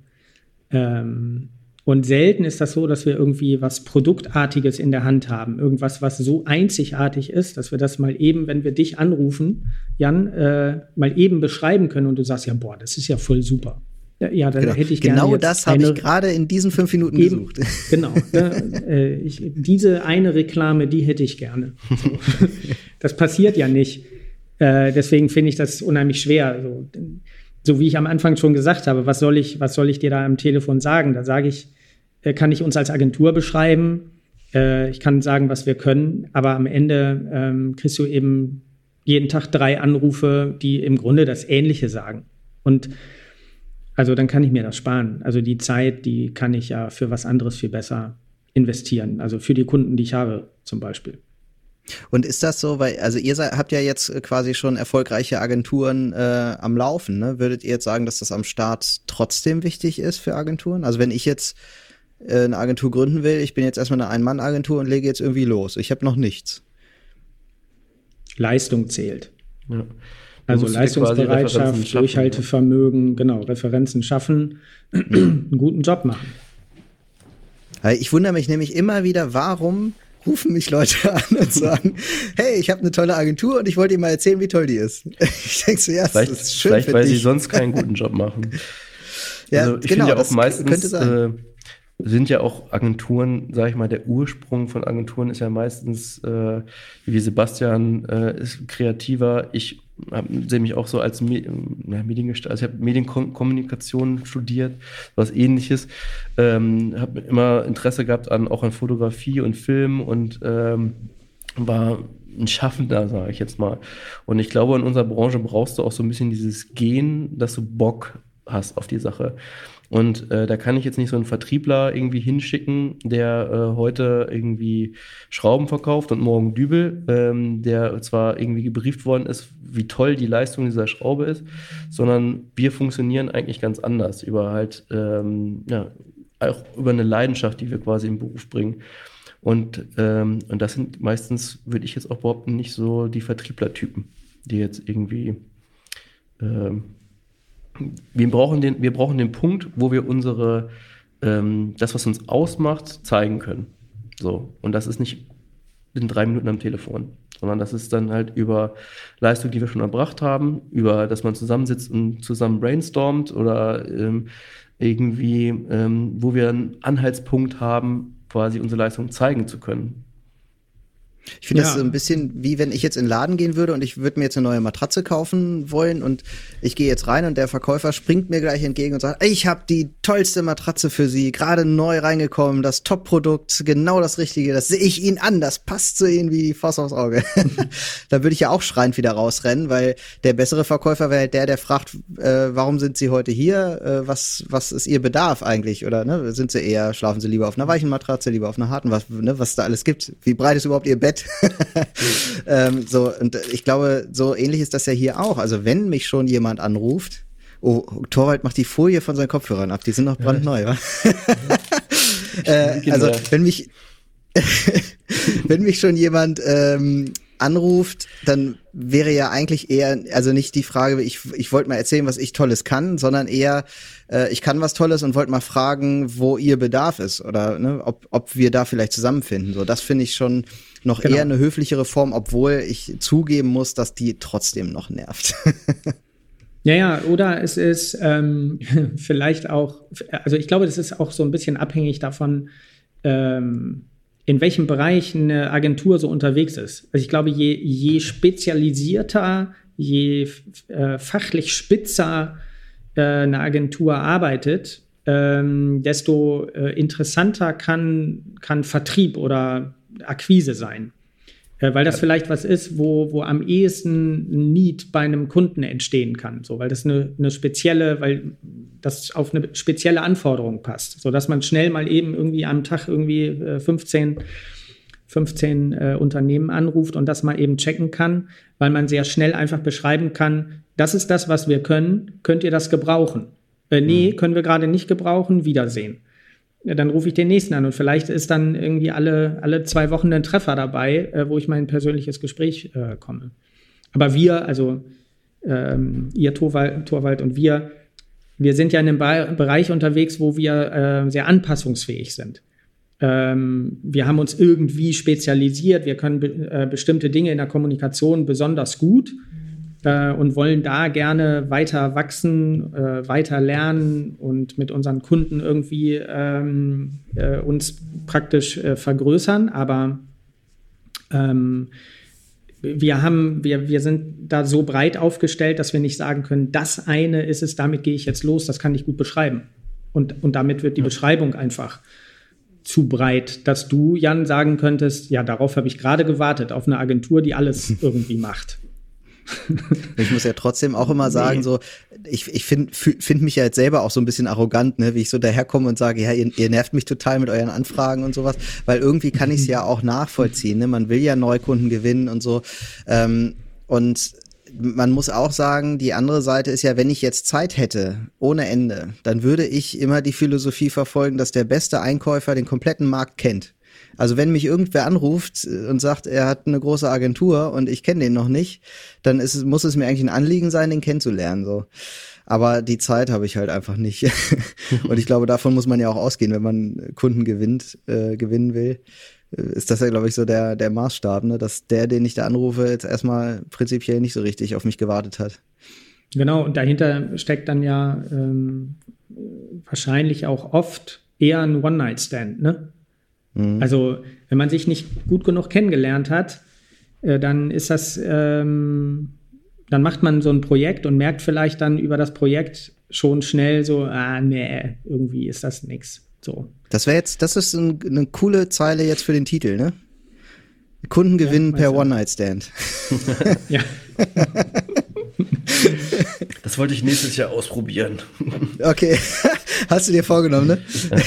Ähm, und selten ist das so, dass wir irgendwie was Produktartiges in der Hand haben. Irgendwas, was so einzigartig ist, dass wir das mal eben, wenn wir dich anrufen, Jan, äh, mal eben beschreiben können und du sagst ja, boah, das ist ja voll super. Ja, dann genau. hätte ich gerne Genau das habe ich gerade in diesen fünf Minuten eben, gesucht. Genau. Ne, äh, ich, diese eine Reklame, die hätte ich gerne. So. Das passiert ja nicht. Äh, deswegen finde ich das unheimlich schwer. So, so, wie ich am Anfang schon gesagt habe, was soll ich, was soll ich dir da am Telefon sagen? Da sage ich, äh, kann ich uns als Agentur beschreiben. Äh, ich kann sagen, was wir können, aber am Ende ähm, kriegst du eben jeden Tag drei Anrufe, die im Grunde das Ähnliche sagen. Und also dann kann ich mir das sparen. Also die Zeit, die kann ich ja für was anderes viel besser investieren. Also für die Kunden, die ich habe, zum Beispiel. Und ist das so, weil, also ihr seid, habt ja jetzt quasi schon erfolgreiche Agenturen äh, am Laufen, ne? Würdet ihr jetzt sagen, dass das am Start trotzdem wichtig ist für Agenturen? Also wenn ich jetzt äh, eine Agentur gründen will, ich bin jetzt erstmal eine Ein-Mann-Agentur und lege jetzt irgendwie los. Ich habe noch nichts. Leistung zählt. Ja. Also Leistungsbereitschaft, Durchhaltevermögen, genau, Referenzen schaffen, einen guten Job machen. Ich wundere mich nämlich immer wieder, warum rufen mich Leute an und sagen, hey, ich habe eine tolle Agentur und ich wollte Ihnen mal erzählen, wie toll die ist. Ich denke so, ja, vielleicht, das ist schön Vielleicht, weil dich. sie sonst keinen guten Job machen. ja, also ich genau, finde ja auch meistens äh, sind ja auch Agenturen, sage ich mal, der Ursprung von Agenturen ist ja meistens, äh, wie Sebastian äh, ist kreativer, ich sehe mich auch so als Me ja, Mediengestalter, also ich habe Medienkommunikation studiert, was ähnliches. Ähm, habe immer Interesse gehabt an auch an Fotografie und Film und ähm, war ein Schaffender, sage ich jetzt mal. Und ich glaube, in unserer Branche brauchst du auch so ein bisschen dieses Gehen, dass du Bock hast auf die Sache. Und äh, da kann ich jetzt nicht so einen Vertriebler irgendwie hinschicken, der äh, heute irgendwie Schrauben verkauft und morgen Dübel, ähm, der zwar irgendwie gebrieft worden ist, wie toll die Leistung dieser Schraube ist, sondern wir funktionieren eigentlich ganz anders über halt, ähm, ja, auch über eine Leidenschaft, die wir quasi im Beruf bringen. Und, ähm, und das sind meistens, würde ich jetzt auch behaupten, nicht so die Vertrieblertypen, die jetzt irgendwie ähm, wir brauchen den, wir brauchen den Punkt, wo wir unsere, ähm, das, was uns ausmacht, zeigen können. So. Und das ist nicht in drei Minuten am Telefon, sondern das ist dann halt über Leistung, die wir schon erbracht haben, über, dass man zusammensitzt und zusammen brainstormt oder ähm, irgendwie, ähm, wo wir einen Anhaltspunkt haben, quasi unsere Leistung zeigen zu können. Ich finde ja. das so ein bisschen wie wenn ich jetzt in den Laden gehen würde und ich würde mir jetzt eine neue Matratze kaufen wollen und ich gehe jetzt rein und der Verkäufer springt mir gleich entgegen und sagt, ich habe die tollste Matratze für Sie, gerade neu reingekommen, das Top-Produkt, genau das Richtige, das sehe ich Ihnen an, das passt zu Ihnen wie die Faust aufs Auge. da würde ich ja auch schreiend wieder rausrennen, weil der bessere Verkäufer wäre halt der, der fragt, äh, warum sind Sie heute hier, äh, was, was ist Ihr Bedarf eigentlich oder ne? sind Sie eher, schlafen Sie lieber auf einer weichen Matratze, lieber auf einer harten, was, ne, was da alles gibt, wie breit ist überhaupt Ihr Bett? ähm, so, und ich glaube, so ähnlich ist das ja hier auch. Also wenn mich schon jemand anruft, oh, Torwald macht die Folie von seinen Kopfhörern ab, die sind noch brandneu, ja. äh, also wenn mich, wenn mich schon jemand ähm, anruft, dann wäre ja eigentlich eher, also nicht die Frage, ich, ich wollte mal erzählen, was ich Tolles kann, sondern eher, äh, ich kann was Tolles und wollte mal fragen, wo ihr Bedarf ist oder ne, ob, ob wir da vielleicht zusammenfinden. So, das finde ich schon noch genau. eher eine höflichere Form, obwohl ich zugeben muss, dass die trotzdem noch nervt. Ja, ja, oder es ist ähm, vielleicht auch, also ich glaube, das ist auch so ein bisschen abhängig davon, ähm, in welchem Bereich eine Agentur so unterwegs ist. Also ich glaube, je, je spezialisierter, je äh, fachlich spitzer äh, eine Agentur arbeitet, ähm, desto äh, interessanter kann, kann Vertrieb oder Akquise sein. Äh, weil das ja. vielleicht was ist, wo, wo am ehesten ein Need bei einem Kunden entstehen kann. So, weil das eine, eine spezielle, weil das auf eine spezielle Anforderung passt. So dass man schnell mal eben irgendwie am Tag irgendwie 15, äh, 15 äh, Unternehmen anruft und das mal eben checken kann, weil man sehr schnell einfach beschreiben kann, das ist das, was wir können, könnt ihr das gebrauchen? Äh, nee, mhm. können wir gerade nicht gebrauchen, Wiedersehen ja, dann rufe ich den nächsten an und vielleicht ist dann irgendwie alle, alle zwei Wochen ein Treffer dabei, äh, wo ich mein persönliches Gespräch äh, komme. Aber wir, also ähm, ihr Torwald, und wir, wir sind ja in einem Be Bereich unterwegs, wo wir äh, sehr anpassungsfähig sind. Ähm, wir haben uns irgendwie spezialisiert, wir können be äh, bestimmte Dinge in der Kommunikation besonders gut äh, und wollen da gerne weiter wachsen, äh, weiter lernen und mit unseren Kunden irgendwie ähm, äh, uns praktisch äh, vergrößern. Aber ähm, wir haben, wir, wir sind da so breit aufgestellt, dass wir nicht sagen können, das eine ist es, damit gehe ich jetzt los, das kann ich gut beschreiben. Und, und damit wird die ja. Beschreibung einfach zu breit, dass du, Jan, sagen könntest, ja, darauf habe ich gerade gewartet, auf eine Agentur, die alles irgendwie macht. Ich muss ja trotzdem auch immer sagen, nee. so, ich, ich finde find mich ja jetzt selber auch so ein bisschen arrogant, ne, wie ich so daherkomme und sage, ja, ihr, ihr nervt mich total mit euren Anfragen und sowas, weil irgendwie kann ich es ja auch nachvollziehen, ne? Man will ja Neukunden gewinnen und so. Ähm, und man muss auch sagen, die andere Seite ist ja, wenn ich jetzt Zeit hätte, ohne Ende, dann würde ich immer die Philosophie verfolgen, dass der beste Einkäufer den kompletten Markt kennt. Also wenn mich irgendwer anruft und sagt, er hat eine große Agentur und ich kenne den noch nicht, dann ist muss es mir eigentlich ein Anliegen sein, den kennenzulernen. So. Aber die Zeit habe ich halt einfach nicht. und ich glaube, davon muss man ja auch ausgehen, wenn man Kunden gewinnt, äh, gewinnen will. Äh, ist das ja, glaube ich, so der, der Maßstab, ne? dass der, den ich da anrufe, jetzt erstmal prinzipiell nicht so richtig auf mich gewartet hat. Genau, und dahinter steckt dann ja ähm, wahrscheinlich auch oft eher ein One-Night-Stand, ne? Mhm. Also, wenn man sich nicht gut genug kennengelernt hat, äh, dann ist das, ähm, dann macht man so ein Projekt und merkt vielleicht dann über das Projekt schon schnell so, ah, nee, irgendwie ist das nix. So. Das wäre jetzt, das ist ein, eine coole Zeile jetzt für den Titel, ne? Kunden gewinnen ja, per One-Night-Stand. ja. Das wollte ich nächstes Jahr ausprobieren. Okay, hast du dir vorgenommen, ne?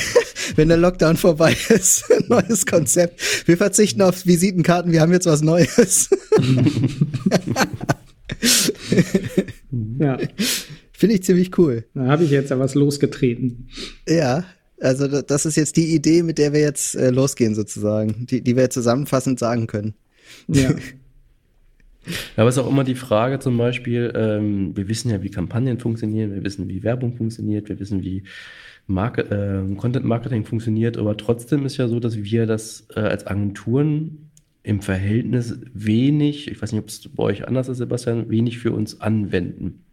Wenn der Lockdown vorbei ist, neues Konzept. Wir verzichten auf Visitenkarten, wir haben jetzt was Neues. ja. Finde ich ziemlich cool. Da habe ich jetzt ja was losgetreten. Ja, also das ist jetzt die Idee, mit der wir jetzt äh, losgehen sozusagen, die, die wir zusammenfassend sagen können. Ja. Aber es ist auch immer die Frage zum Beispiel, ähm, wir wissen ja, wie Kampagnen funktionieren, wir wissen, wie Werbung funktioniert, wir wissen, wie äh, Content Marketing funktioniert, aber trotzdem ist ja so, dass wir das äh, als Agenturen im Verhältnis wenig, ich weiß nicht, ob es bei euch anders ist, Sebastian, wenig für uns anwenden.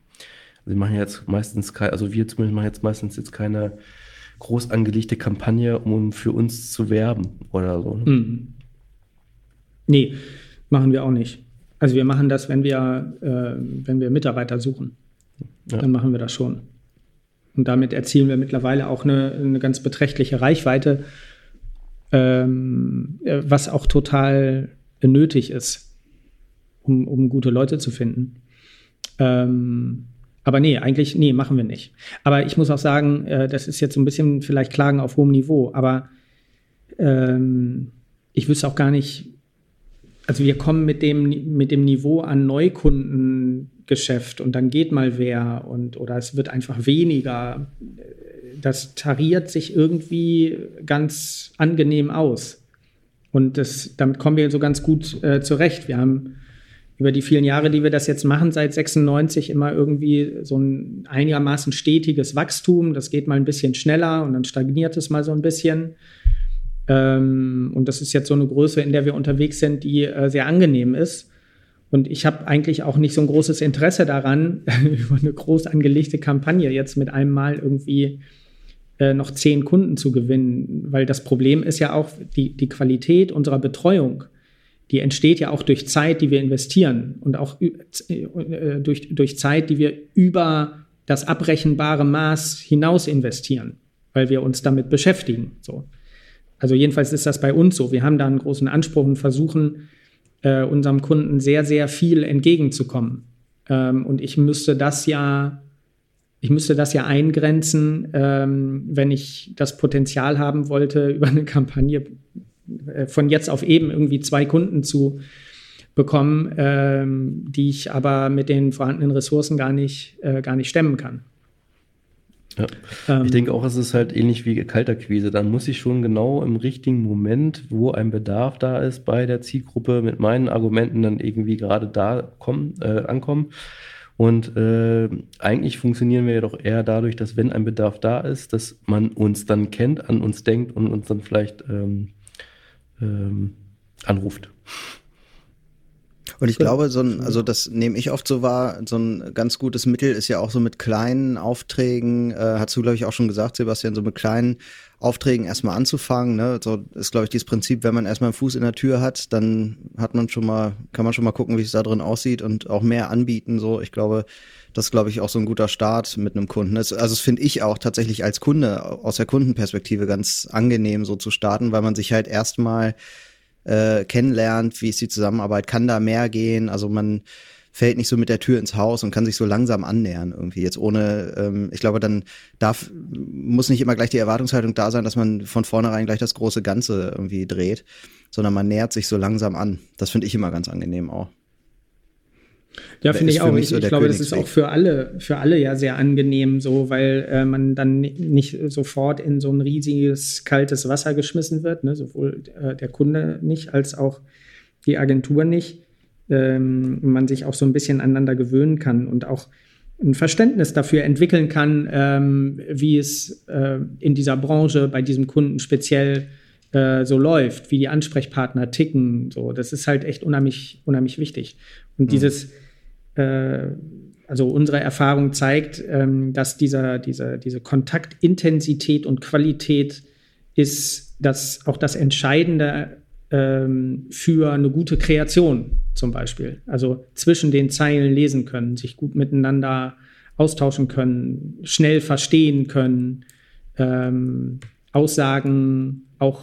Also wir machen jetzt meistens, also wir zumindest machen jetzt meistens jetzt keine groß angelegte Kampagne, um für uns zu werben oder so. Ne? Mhm. Nee, machen wir auch nicht. Also wir machen das, wenn wir, äh, wenn wir Mitarbeiter suchen. Ja. Dann machen wir das schon. Und damit erzielen wir mittlerweile auch eine, eine ganz beträchtliche Reichweite, ähm, was auch total nötig ist, um, um gute Leute zu finden. Ähm, aber nee, eigentlich, nee, machen wir nicht. Aber ich muss auch sagen, äh, das ist jetzt so ein bisschen vielleicht Klagen auf hohem Niveau, aber ähm, ich wüsste auch gar nicht, also wir kommen mit dem, mit dem Niveau an Neukundengeschäft und dann geht mal wer und oder es wird einfach weniger. Das tariert sich irgendwie ganz angenehm aus. Und das, damit kommen wir so ganz gut äh, zurecht. Wir haben über die vielen Jahre, die wir das jetzt machen, seit 96 immer irgendwie so ein einigermaßen stetiges Wachstum. Das geht mal ein bisschen schneller und dann stagniert es mal so ein bisschen. Ähm, und das ist jetzt so eine Größe, in der wir unterwegs sind, die äh, sehr angenehm ist. Und ich habe eigentlich auch nicht so ein großes Interesse daran, über eine groß angelegte Kampagne jetzt mit einem Mal irgendwie äh, noch zehn Kunden zu gewinnen, weil das Problem ist ja auch die, die Qualität unserer Betreuung die entsteht ja auch durch Zeit, die wir investieren und auch äh, durch, durch Zeit, die wir über das abrechenbare Maß hinaus investieren, weil wir uns damit beschäftigen. So. Also jedenfalls ist das bei uns so. Wir haben da einen großen Anspruch und versuchen äh, unserem Kunden sehr, sehr viel entgegenzukommen. Ähm, und ich müsste das ja, ich müsste das ja eingrenzen, ähm, wenn ich das Potenzial haben wollte, über eine Kampagne äh, von jetzt auf eben irgendwie zwei Kunden zu bekommen, ähm, die ich aber mit den vorhandenen Ressourcen gar nicht, äh, gar nicht stemmen kann. Ja. Ähm, ich denke auch, es ist halt ähnlich wie Kalterquise. Da muss ich schon genau im richtigen Moment, wo ein Bedarf da ist, bei der Zielgruppe mit meinen Argumenten dann irgendwie gerade da kommen, äh, ankommen. Und äh, eigentlich funktionieren wir ja doch eher dadurch, dass wenn ein Bedarf da ist, dass man uns dann kennt, an uns denkt und uns dann vielleicht ähm, ähm, anruft. Und ich glaube, so ein, also das nehme ich oft so wahr, so ein ganz gutes Mittel ist ja auch so mit kleinen Aufträgen, äh, hast du, glaube ich, auch schon gesagt, Sebastian, so mit kleinen Aufträgen erstmal anzufangen. Ne? So ist, glaube ich, dieses Prinzip, wenn man erstmal einen Fuß in der Tür hat, dann hat man schon mal, kann man schon mal gucken, wie es da drin aussieht und auch mehr anbieten. So, ich glaube, das ist, glaube ich, auch so ein guter Start mit einem Kunden. also das finde ich auch tatsächlich als Kunde aus der Kundenperspektive ganz angenehm, so zu starten, weil man sich halt erstmal äh, kennenlernt, wie ist die Zusammenarbeit, kann da mehr gehen. Also man fällt nicht so mit der Tür ins Haus und kann sich so langsam annähern irgendwie. Jetzt ohne, ähm, ich glaube, dann darf, muss nicht immer gleich die Erwartungshaltung da sein, dass man von vornherein gleich das große Ganze irgendwie dreht, sondern man nähert sich so langsam an. Das finde ich immer ganz angenehm auch. Ja, finde ich auch. Ich, so ich glaube, das ist auch für alle, für alle ja sehr angenehm so, weil äh, man dann nicht sofort in so ein riesiges kaltes Wasser geschmissen wird, ne? sowohl äh, der Kunde nicht als auch die Agentur nicht. Ähm, man sich auch so ein bisschen aneinander gewöhnen kann und auch ein Verständnis dafür entwickeln kann, ähm, wie es äh, in dieser Branche bei diesem Kunden speziell äh, so läuft, wie die Ansprechpartner ticken. So, das ist halt echt unheimlich, unheimlich wichtig. Und mhm. dieses, also unsere Erfahrung zeigt, ähm, dass dieser, dieser, diese Kontaktintensität und Qualität ist das auch das Entscheidende ähm, für eine gute Kreation zum Beispiel. Also zwischen den Zeilen lesen können, sich gut miteinander austauschen können, schnell verstehen können, ähm, Aussagen auch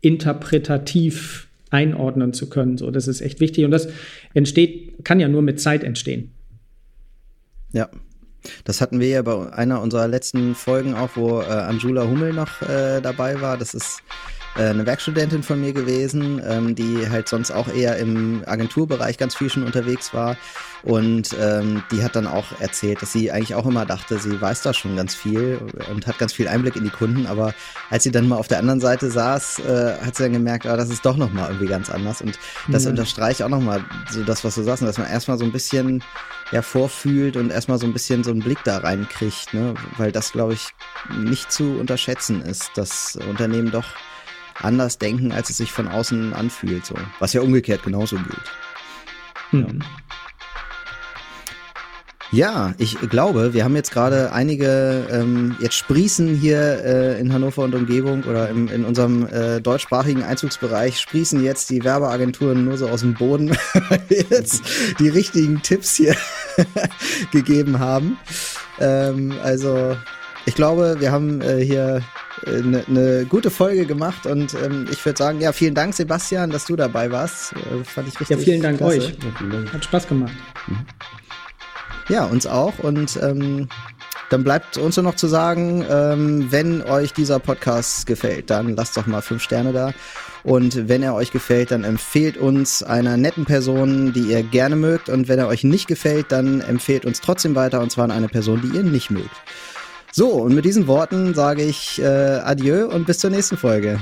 interpretativ einordnen zu können. So, das ist echt wichtig und das entsteht, kann ja nur mit Zeit entstehen. Ja, das hatten wir ja bei einer unserer letzten Folgen auch, wo äh, Anjula Hummel noch äh, dabei war. Das ist eine Werkstudentin von mir gewesen, ähm, die halt sonst auch eher im Agenturbereich ganz viel schon unterwegs war. Und ähm, die hat dann auch erzählt, dass sie eigentlich auch immer dachte, sie weiß da schon ganz viel und hat ganz viel Einblick in die Kunden. Aber als sie dann mal auf der anderen Seite saß, äh, hat sie dann gemerkt, ah, das ist doch nochmal irgendwie ganz anders. Und das mhm. unterstreicht auch nochmal so das, was du sagst, dass man erstmal so ein bisschen ja, vorfühlt und erstmal so ein bisschen so einen Blick da reinkriegt, ne? Weil das, glaube ich, nicht zu unterschätzen ist, dass Unternehmen doch anders denken, als es sich von außen anfühlt. So. Was ja umgekehrt genauso gilt. Mhm. Ja, ich glaube, wir haben jetzt gerade einige, ähm, jetzt sprießen hier äh, in Hannover und Umgebung oder im, in unserem äh, deutschsprachigen Einzugsbereich sprießen jetzt die Werbeagenturen nur so aus dem Boden, weil wir jetzt die richtigen Tipps hier gegeben haben. Ähm, also ich glaube, wir haben äh, hier eine, eine gute Folge gemacht und ähm, ich würde sagen, ja, vielen Dank, Sebastian, dass du dabei warst. Äh, fand ich richtig. Ja, vielen Dank klasse. euch. Hat Spaß gemacht. Mhm. Ja, uns auch. Und ähm, dann bleibt uns nur noch zu sagen, ähm, wenn euch dieser Podcast gefällt, dann lasst doch mal fünf Sterne da. Und wenn er euch gefällt, dann empfehlt uns einer netten Person, die ihr gerne mögt. Und wenn er euch nicht gefällt, dann empfehlt uns trotzdem weiter, und zwar an eine Person, die ihr nicht mögt. So, und mit diesen Worten sage ich äh, Adieu und bis zur nächsten Folge.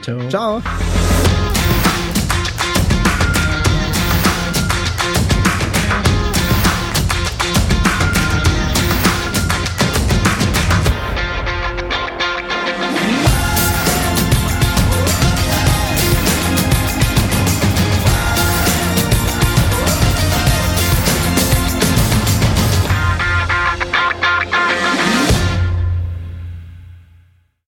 Ciao. Ciao.